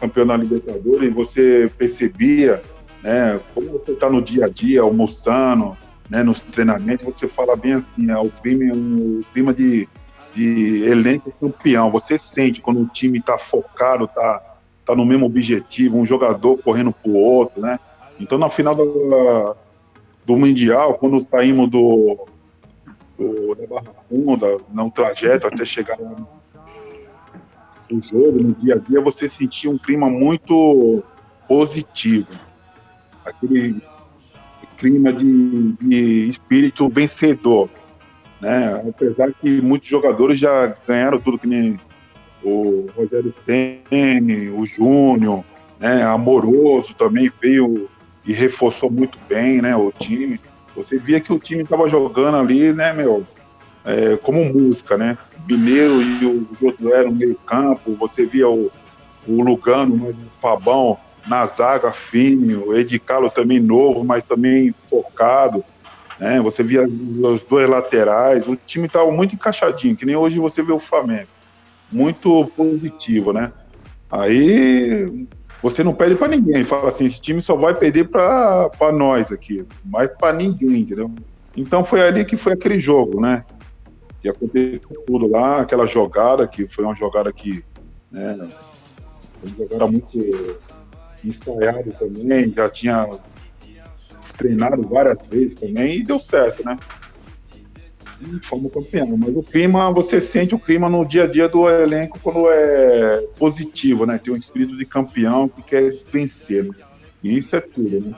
G: campeão na Libertadores, você percebia, né, como você está no dia a dia, almoçando, né, nos treinamentos, você fala bem assim, é o clima, um clima de, de elenco campeão. Você sente quando o time está focado, está tá no mesmo objetivo, um jogador correndo para o outro, né? Então, na final do, do Mundial, quando saímos do, do, da Barra Funda, no trajeto até chegar lá do jogo, no dia a dia, você sentia um clima muito positivo. Aquele clima de, de espírito vencedor. Né? Apesar que muitos jogadores já ganharam tudo, que nem o Rogério Tene, o Júnior, né? Amoroso também veio e reforçou muito bem né, o time. Você via que o time estava jogando ali, né, meu, é, como música, né? Mineiro e o Josué no meio campo, você via o, o Lugano, né, o Fabão na zaga fino, o Edicalo também novo, mas também focado, né? Você via os dois laterais, o time estava muito encaixadinho, que nem hoje você vê o Flamengo. Muito positivo, né? Aí você não pede para ninguém, fala assim, esse time só vai perder para nós aqui, mas para ninguém, entendeu? Então foi ali que foi aquele jogo, né? E aconteceu tudo lá, aquela jogada, que foi uma jogada que, né, uma jogada muito ensaiada também, já tinha treinado várias vezes também e deu certo, né? E fomos campeão. Mas o clima, você sente o clima no dia a dia do elenco quando é positivo, né? Tem um espírito de campeão que quer vencer. Né? E isso é tudo, né?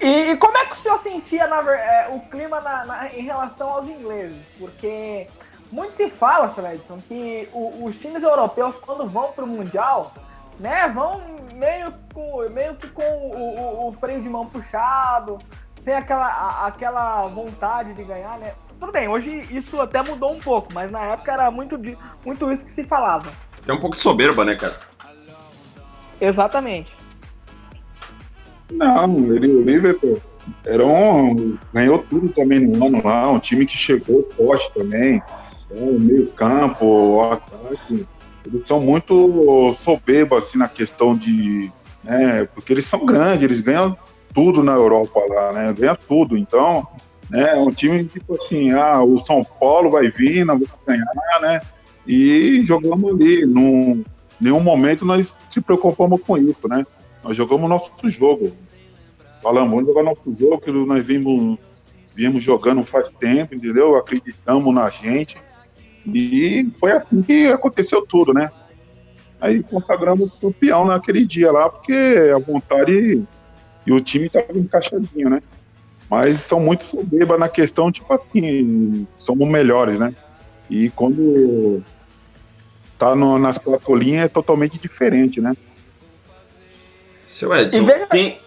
D: E, e, como é que o senhor sentia na, é, o clima na, na, em relação aos ingleses? Porque muito se fala, Sr. Edson, que o, os times europeus, quando vão para o Mundial, né, vão meio, com, meio que com o, o, o, freio de mão puxado, sem aquela, a, aquela vontade de ganhar, né? Tudo bem, hoje isso até mudou um pouco, mas na época era muito, muito isso que se falava.
F: Tem um pouco de soberba, né, Cássio?
D: Exatamente.
G: Não, ele, o Liverpool era um, ganhou tudo também no ano lá, um time que chegou forte também, né, o meio campo, o ataque, eles são muito soberbos assim na questão de, né, porque eles são grandes, eles ganham tudo na Europa lá, né, ganham tudo, então, né, é um time tipo assim, ah, o São Paulo vai vir, nós vamos ganhar, né, e jogamos ali, num nenhum momento nós se preocupamos com isso, né, nós jogamos nosso jogo, falamos, vamos jogar nosso jogo, que nós vimos, viemos jogando faz tempo, entendeu? Acreditamos na gente. E foi assim que aconteceu tudo, né? Aí consagramos o peão naquele dia lá, porque a vontade e o time estava encaixadinho, né? Mas são muito soberbas na questão, tipo assim, somos melhores, né? E quando tá no, nas quatro linhas é totalmente diferente, né?
F: Seu Edson, tem,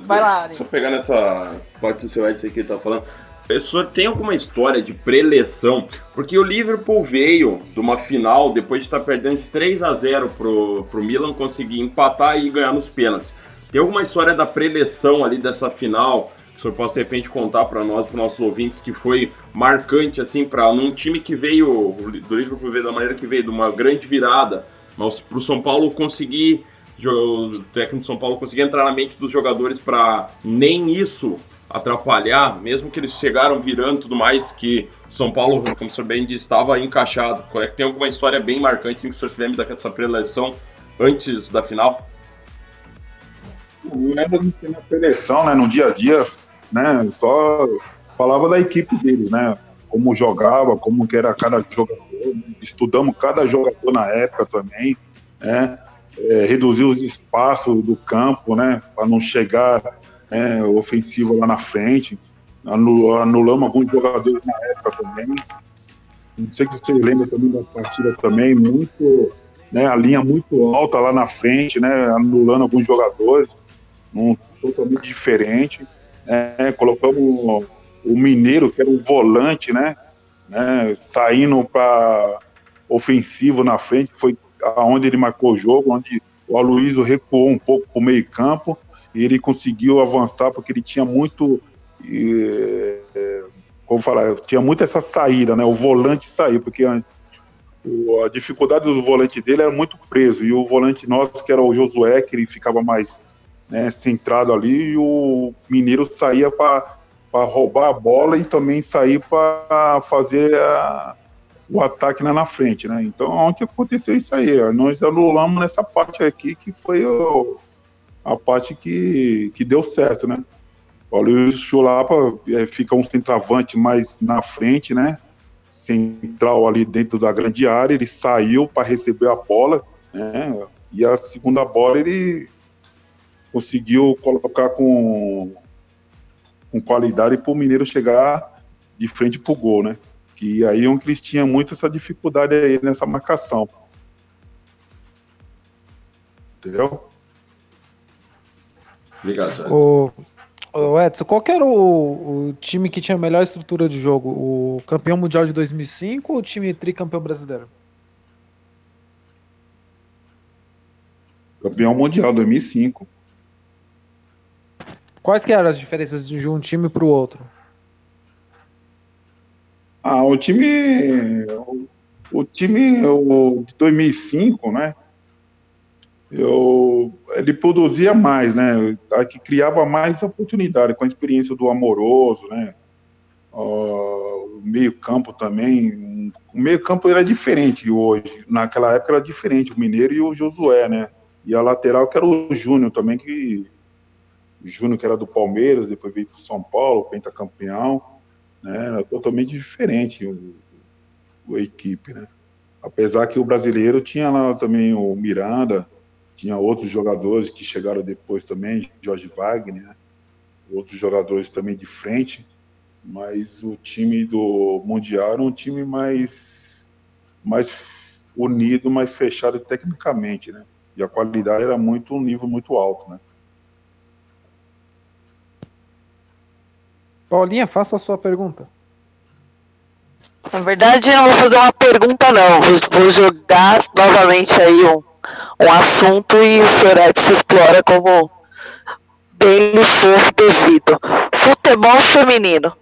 D: Vai lá,
F: Só pegar nessa parte do seu Edson que ele tá falando. O senhor tem alguma história de preleção? Porque o Liverpool veio de uma final, depois de estar perdendo de 3 a 0 pro, pro Milan, conseguir empatar e ganhar nos pênaltis. Tem alguma história da preleção ali dessa final que o senhor possa de repente contar para nós, para nossos ouvintes, que foi marcante assim para um time que veio do Liverpool veio da maneira que veio, de uma grande virada, mas para o São Paulo conseguir o técnico de São Paulo conseguir entrar na mente dos jogadores para nem isso atrapalhar, mesmo que eles chegaram virando tudo mais, que São Paulo, como o senhor bem disse, estava encaixado. É tem alguma história bem marcante que o senhor se lembra dessa preleção antes da final?
G: Não lembro na preleção, né, no dia a dia, né, só falava da equipe dele, né, como jogava, como que era cada jogador, né? estudamos cada jogador na época também, né, é, reduzir os espaços do campo, né, para não chegar né, ofensivo lá na frente. Anulamos alguns jogadores na época também. Não sei se você lembra também da partida também, muito, né, a linha muito alta lá na frente, né, anulando alguns jogadores, um, totalmente diferente. É, colocamos o, o Mineiro, que era o volante, né, né saindo para ofensivo na frente, foi aonde ele marcou o jogo, onde o Aloysio recuou um pouco para o meio campo ele conseguiu avançar porque ele tinha muito é, como falar, tinha muito essa saída, né? O volante sair, porque a, a, dificuldade do volante dele era muito preso e o volante nosso que era o Josué que ele ficava mais né, centrado ali e o Mineiro saía para roubar a bola e também sair para fazer a, o ataque lá na frente, né? Então, onde aconteceu isso aí? Nós anulamos nessa parte aqui que foi o, a parte que, que deu certo, né? O Luiz Chulapa é, fica um centroavante mais na frente, né? Central ali dentro da grande área, ele saiu para receber a bola, né? E a segunda bola ele conseguiu colocar com, com qualidade para o Mineiro chegar de frente para o gol, né? Que aí é onde eles tinham muito essa dificuldade aí nessa marcação. Entendeu?
F: Obrigado, Edson.
C: O, o Edson, qual era o, o, time que tinha a melhor estrutura de jogo? O campeão mundial de 2005 ou o time tricampeão brasileiro?
G: Campeão mundial 2005.
C: Quais que eram as diferenças de um time para o outro?
G: Ah, o time, o, time o, de 2005, né? Eu, ele produzia mais, né? Que criava mais oportunidade com a experiência do amoroso, né? o meio campo também. O meio campo era diferente hoje. Naquela época era diferente, o Mineiro e o Josué, né? E a lateral que era o Júnior também, que o Júnior que era do Palmeiras, depois veio para o São Paulo, pentacampeão né? Era totalmente diferente o, o, a equipe, né? Apesar que o brasileiro tinha lá também o Miranda, tinha outros jogadores que chegaram depois também, Jorge Wagner, né? outros jogadores também de frente, mas o time do Mundial era um time mais, mais unido, mais fechado tecnicamente, né? E a qualidade era muito um nível muito alto, né?
C: Paulinha, faça a sua pergunta.
E: Na verdade, eu não vou fazer uma pergunta, não. Vou jogar novamente aí um, um assunto e o Edson explora como bem lhe for devido. Futebol feminino.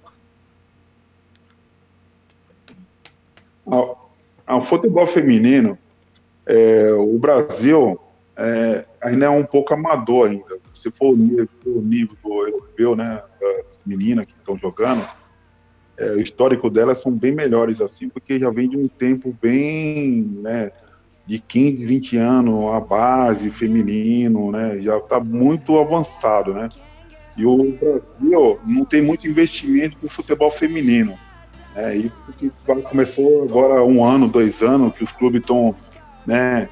G: Ao, ao futebol feminino, é, o Brasil é, ainda é um pouco amador ainda. Se for o nível, o nível europeu, né, das meninas que estão jogando, é, o histórico delas são bem melhores assim, porque já vem de um tempo bem, né, de 15, 20 anos, a base feminino, né, já está muito avançado, né. E o Brasil não tem muito investimento no futebol feminino. É isso que começou agora um ano, dois anos, que os clubes estão, né,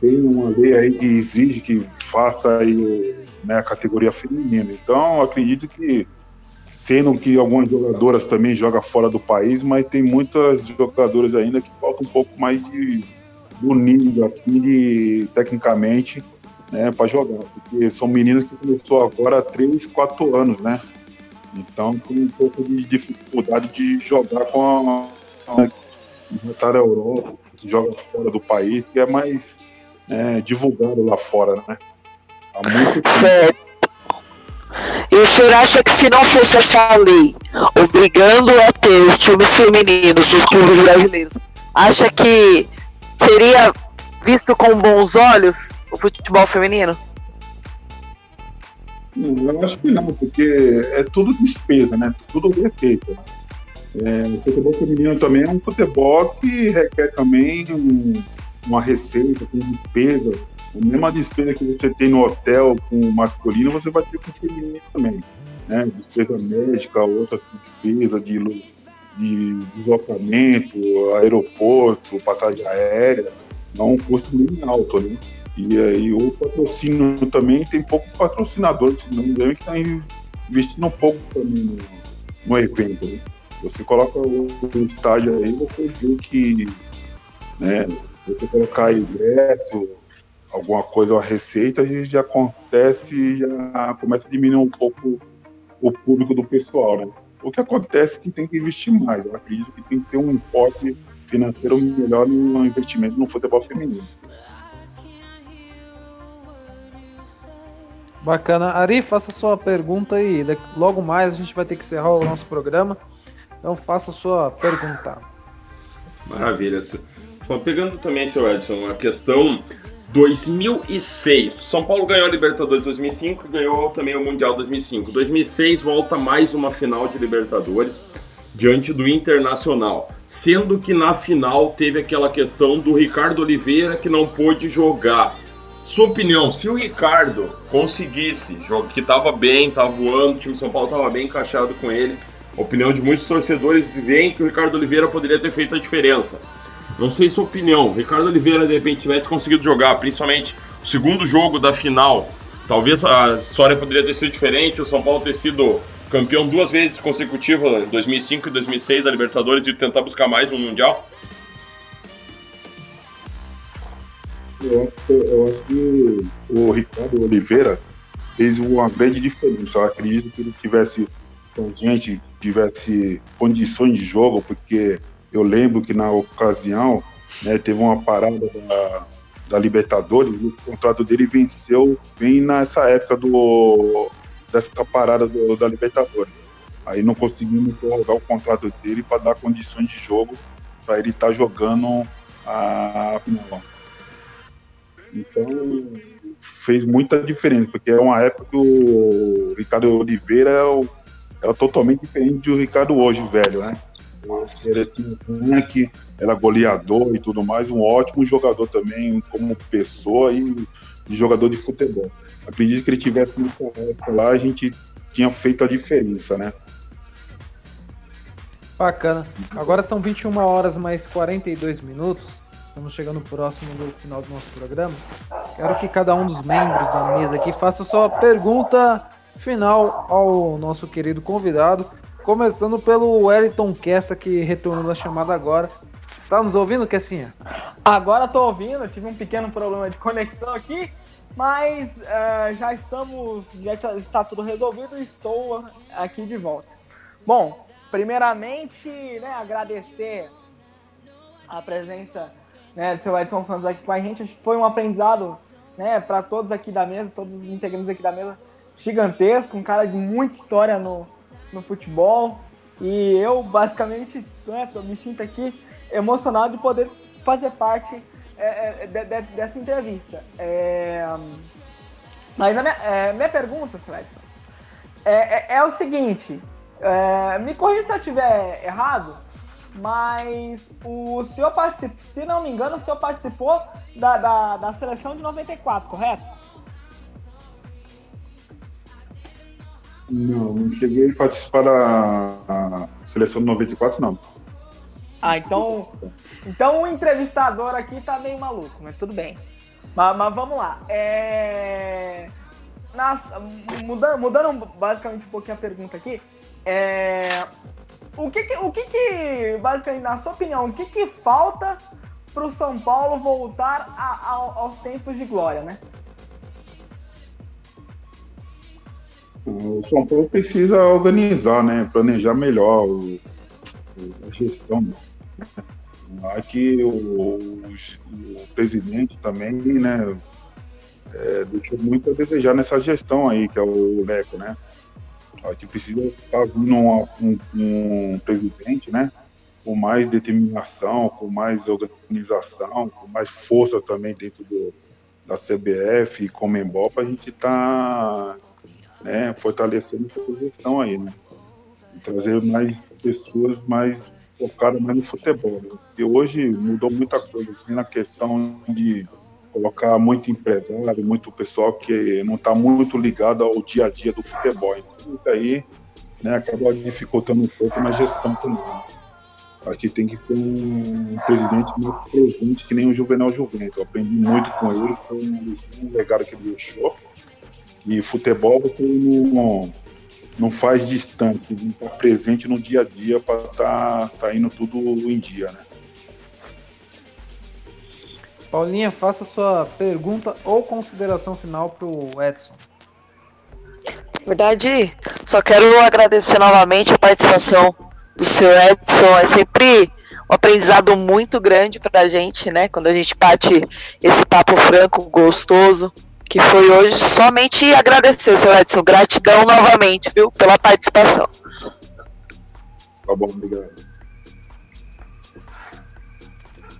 G: tem uma lei aí que exige que faça aí, né, a categoria feminina. Então, acredito que, sendo que algumas jogadoras também jogam fora do país, mas tem muitas jogadoras ainda que faltam um pouco mais de do nível, assim, de, tecnicamente, né, para jogar. Porque são meninas que começou agora há 3, 4 anos, né? Então tem um pouco de dificuldade de jogar com a, a, a Europa, que joga fora do país, que é mais é, divulgado lá fora, né? Há muito tempo.
E: E o senhor acha que se não fosse essa lei obrigando a ter os times femininos nos clubes brasileiros, acha que seria visto com bons olhos o futebol feminino?
G: Não, eu acho que não, porque é tudo despesa, né? Tudo receita. Né? É, o futebol feminino também é um futebol que requer também um, uma receita, com despesa. A mesma despesa que você tem no hotel com masculino, você vai ter com o feminino também. Né? Despesa médica, outras despesas de, de deslocamento, aeroporto, passagem aérea. É um custo bem alto, né? E aí o patrocínio também tem poucos patrocinadores, se não me que estão investindo um pouco também no, no evento. Né? Você coloca o, o estádio aí, você vê que né, você colocar ingresso, alguma coisa, uma receita, já acontece, já começa a diminuir um pouco o público do pessoal, né? O que acontece é que tem que investir mais. Eu acredito que tem que ter um importe financeiro melhor no investimento no futebol feminino.
C: Bacana. Ari, faça sua pergunta e logo mais a gente vai ter que encerrar o nosso programa. Então faça sua pergunta.
F: Maravilha. Bom, pegando também, seu Edson, a questão 2006. São Paulo ganhou a Libertadores 2005 ganhou também o Mundial 2005. 2006 volta mais uma final de Libertadores diante do Internacional. Sendo que na final teve aquela questão do Ricardo Oliveira que não pôde jogar. Sua opinião, se o Ricardo conseguisse, que estava bem, estava voando, o time de São Paulo estava bem encaixado com ele, a opinião de muitos torcedores vem que o Ricardo Oliveira poderia ter feito a diferença. Não sei sua opinião, o Ricardo Oliveira de repente tivesse conseguido jogar, principalmente o segundo jogo da final, talvez a história poderia ter sido diferente, o São Paulo ter sido campeão duas vezes consecutivas, em 2005 e 2006 da Libertadores e tentar buscar mais um Mundial.
G: Eu acho, eu acho que o Ricardo Oliveira fez uma grande diferença. Eu acredito que ele tivesse com gente, tivesse condições de jogo, porque eu lembro que na ocasião né, teve uma parada da, da Libertadores o contrato dele venceu bem nessa época do, dessa parada do, da Libertadores. Aí não conseguimos prorrogar o contrato dele para dar condições de jogo para ele estar tá jogando a final. Então, fez muita diferença, porque é uma época que o Ricardo Oliveira era, é totalmente diferente do Ricardo hoje, velho, né? Tinha tanque, era goleador e tudo mais, um ótimo jogador também, como pessoa e, jogador de futebol. Acredito que ele tivesse lá, a gente tinha feito a diferença, né?
C: Bacana. Agora são 21 horas mais 42 minutos. Estamos chegando próximo do final do nosso programa. Quero que cada um dos membros da mesa aqui faça sua pergunta final ao nosso querido convidado. Começando pelo Wellington Kessa, que retornou da chamada agora. Está nos ouvindo, Kessinha?
D: Agora estou ouvindo, tive um pequeno problema de conexão aqui, mas uh, já estamos, já está tudo resolvido e estou aqui de volta. Bom, primeiramente, né, agradecer a presença né, do seu Edson Santos aqui com a gente. Foi um aprendizado né, para todos aqui da mesa, todos os integrantes aqui da mesa, gigantesco, um cara de muita história no, no futebol. E eu, basicamente, né, me sinto aqui emocionado de poder fazer parte é, é de, de, dessa entrevista. É, mas a minha, é, minha pergunta. Edson, é, é, é, o seguinte: me corrija se eu estiver errado, mas o senhor participou, se não me engano, o senhor participou da, da, da seleção de 94, correto?
G: Não, não cheguei a participar da seleção de 94, não.
D: Ah, então, então o entrevistador aqui tá meio maluco, mas tudo bem. Mas, mas vamos lá. É... Nas, mudando, mudando basicamente um pouquinho a pergunta aqui, é... o, que, que, o que, que, basicamente, na sua opinião, o que, que falta para o São Paulo voltar a, a, aos tempos de glória, né?
G: O São Paulo precisa organizar, né? Planejar melhor o, a gestão. Aqui o, o, o, presidente também, né? É, deixou muito a desejar nessa gestão aí, que é o Leco, né? Aqui precisa estar vindo um, um, um presidente, né? Com mais determinação, com mais organização, com mais força também dentro do, da CBF e Comembol para a gente estar tá né, fortalecendo essa gestão aí, né? Trazer mais pessoas mais focadas mais no futebol. Né? E hoje mudou muita coisa, assim, na questão de colocar muito empresário, muito pessoal que não está muito ligado ao dia a dia do futebol. Então isso aí né, acaba dificultando um pouco na gestão também. Aqui tem que ser um presidente mais presente que nem o Juvenal Juventus. Eu aprendi muito com ele, foi um legado que ele deixou. E futebol você não, não faz distante, não está presente no dia a dia para estar tá saindo tudo em dia, né?
C: Paulinha, faça sua pergunta ou consideração final para o Edson.
E: Na verdade, só quero agradecer novamente a participação do seu Edson. É sempre um aprendizado muito grande para a gente, né? Quando a gente bate esse papo franco, gostoso que foi hoje. Somente agradecer, seu Edson. Gratidão novamente, viu, pela participação.
G: Tá bom, obrigado.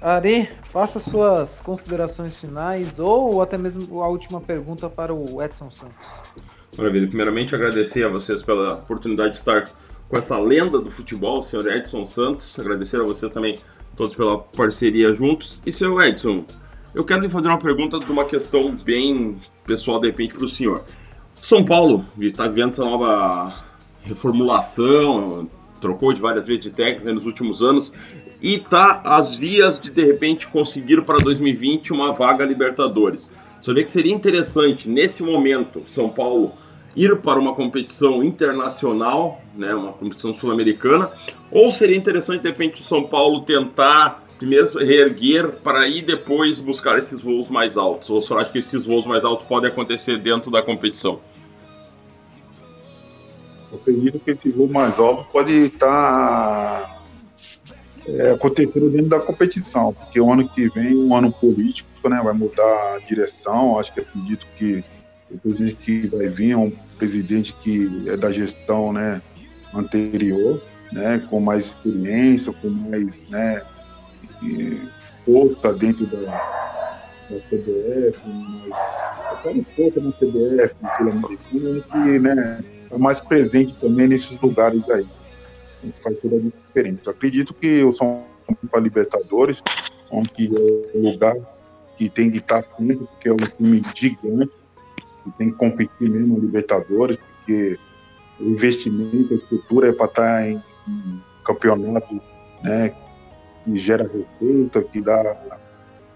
C: Ari, faça suas considerações finais ou até mesmo a última pergunta para o Edson Santos.
F: Maravilha. Primeiramente, agradecer a vocês pela oportunidade de estar com essa lenda do futebol, o senhor Edson Santos. Agradecer a você também, todos pela parceria juntos. E, seu Edson, eu quero lhe fazer uma pergunta de uma questão bem pessoal, de repente, para o senhor. São Paulo está vivendo essa nova reformulação, trocou de várias vezes de técnica nos últimos anos e está às vias de, de repente, conseguir para 2020 uma vaga Libertadores. Você vê que seria interessante, nesse momento, São Paulo ir para uma competição internacional, né, uma competição sul-americana, ou seria interessante, de repente, o São Paulo tentar primeiro reerguer para ir depois buscar esses voos mais altos? Ou você acha que esses voos mais altos podem acontecer dentro da competição?
G: Eu acredito que esse voo mais alto pode estar é, acontecendo dentro da competição, porque o ano que vem um ano político, né, vai mudar a direção. Acho que acredito que o presidente que vai vir é um presidente que é da gestão né, anterior, né, com mais experiência, com mais né, força dentro da, da CBF, mas até força na CBF, no Sul-Americano, que né, é mais presente também nesses lugares aí. Faz toda a diferença. Acredito que o São para Libertadores, onde é o lugar que tem que estar sempre, porque é um time gigante, que tem que competir mesmo no Libertadores, porque o investimento, a estrutura é para estar em, em campeonato né, que gera receita, que dá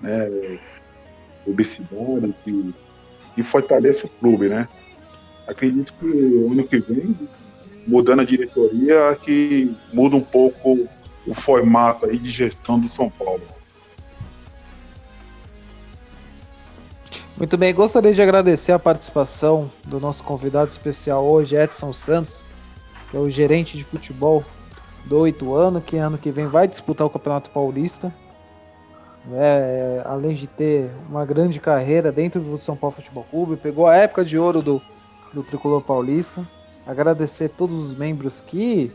G: né, publicidade, que, que fortalece o clube, né? Acredito que o ano que vem, mudando a diretoria, que muda um pouco o formato aí de gestão do São Paulo.
C: Muito bem, gostaria de agradecer a participação do nosso convidado especial hoje, Edson Santos, que é o gerente de futebol do Ituano, que ano que vem vai disputar o Campeonato Paulista. É, além de ter uma grande carreira dentro do São Paulo Futebol Clube, pegou a época de ouro do, do Tricolor Paulista. Agradecer todos os membros que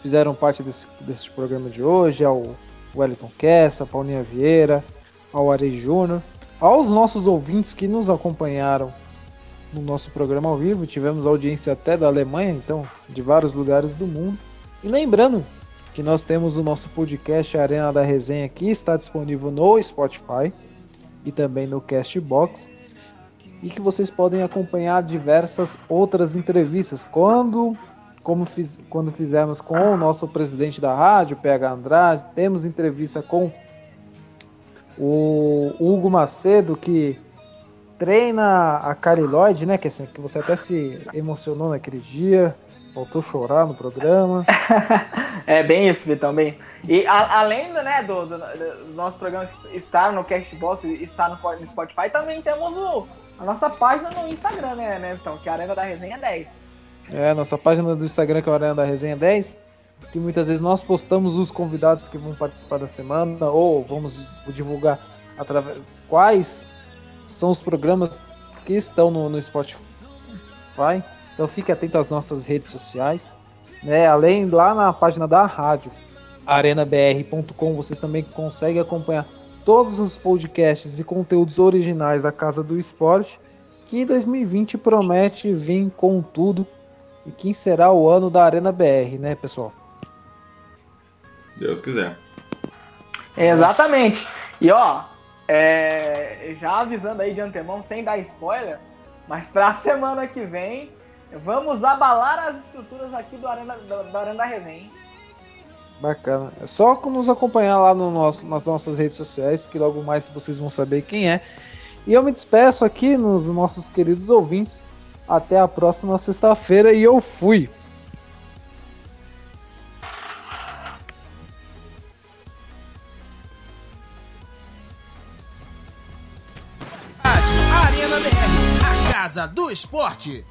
C: fizeram parte desse, desse programa de hoje, ao Wellington Kessa, Paulinha Vieira, ao Arei Júnior, aos nossos ouvintes que nos acompanharam no nosso programa ao vivo. Tivemos audiência até da Alemanha, então, de vários lugares do mundo. E lembrando que nós temos o nosso podcast Arena da Resenha que está disponível no Spotify e também no Castbox. E que vocês podem acompanhar diversas outras entrevistas. Quando, como fiz, quando fizemos com o nosso presidente da rádio, PH Andrade, temos entrevista com o Hugo Macedo, que treina a Cariloide, né? Que, assim, que você até se emocionou naquele dia. Voltou a chorar no programa.
D: é bem isso, Vitão, bem. E a, além né, do, do, do, nosso programa estar no Cashbox e estar no, no, Spotify, também temos o, a nossa página no Instagram, né, né, Vitão? Que é a Arena da Resenha 10.
C: É, nossa página do Instagram, que é a Arena da Resenha 10. Que muitas vezes nós postamos os convidados que vão participar da semana, ou vamos divulgar através quais são os programas que estão no, no Spotify. Então fique atento às nossas redes sociais. Né? Além lá na página da rádio, arenabr.com, vocês também conseguem acompanhar todos os podcasts e conteúdos originais da Casa do Esporte, que 2020 promete vir com tudo e quem será o ano da Arena BR, né, pessoal?
F: Deus quiser.
D: Exatamente. E ó, é, já avisando aí de antemão, sem dar spoiler, mas pra semana que vem Vamos abalar as estruturas aqui do Arena, do, Arena da Resenha.
C: Bacana. É só nos acompanhar lá no nosso, nas nossas redes sociais, que logo mais vocês vão saber quem é. E eu me despeço aqui nos nossos queridos ouvintes. Até a próxima sexta-feira e eu fui.
B: Arena BR, a casa do esporte.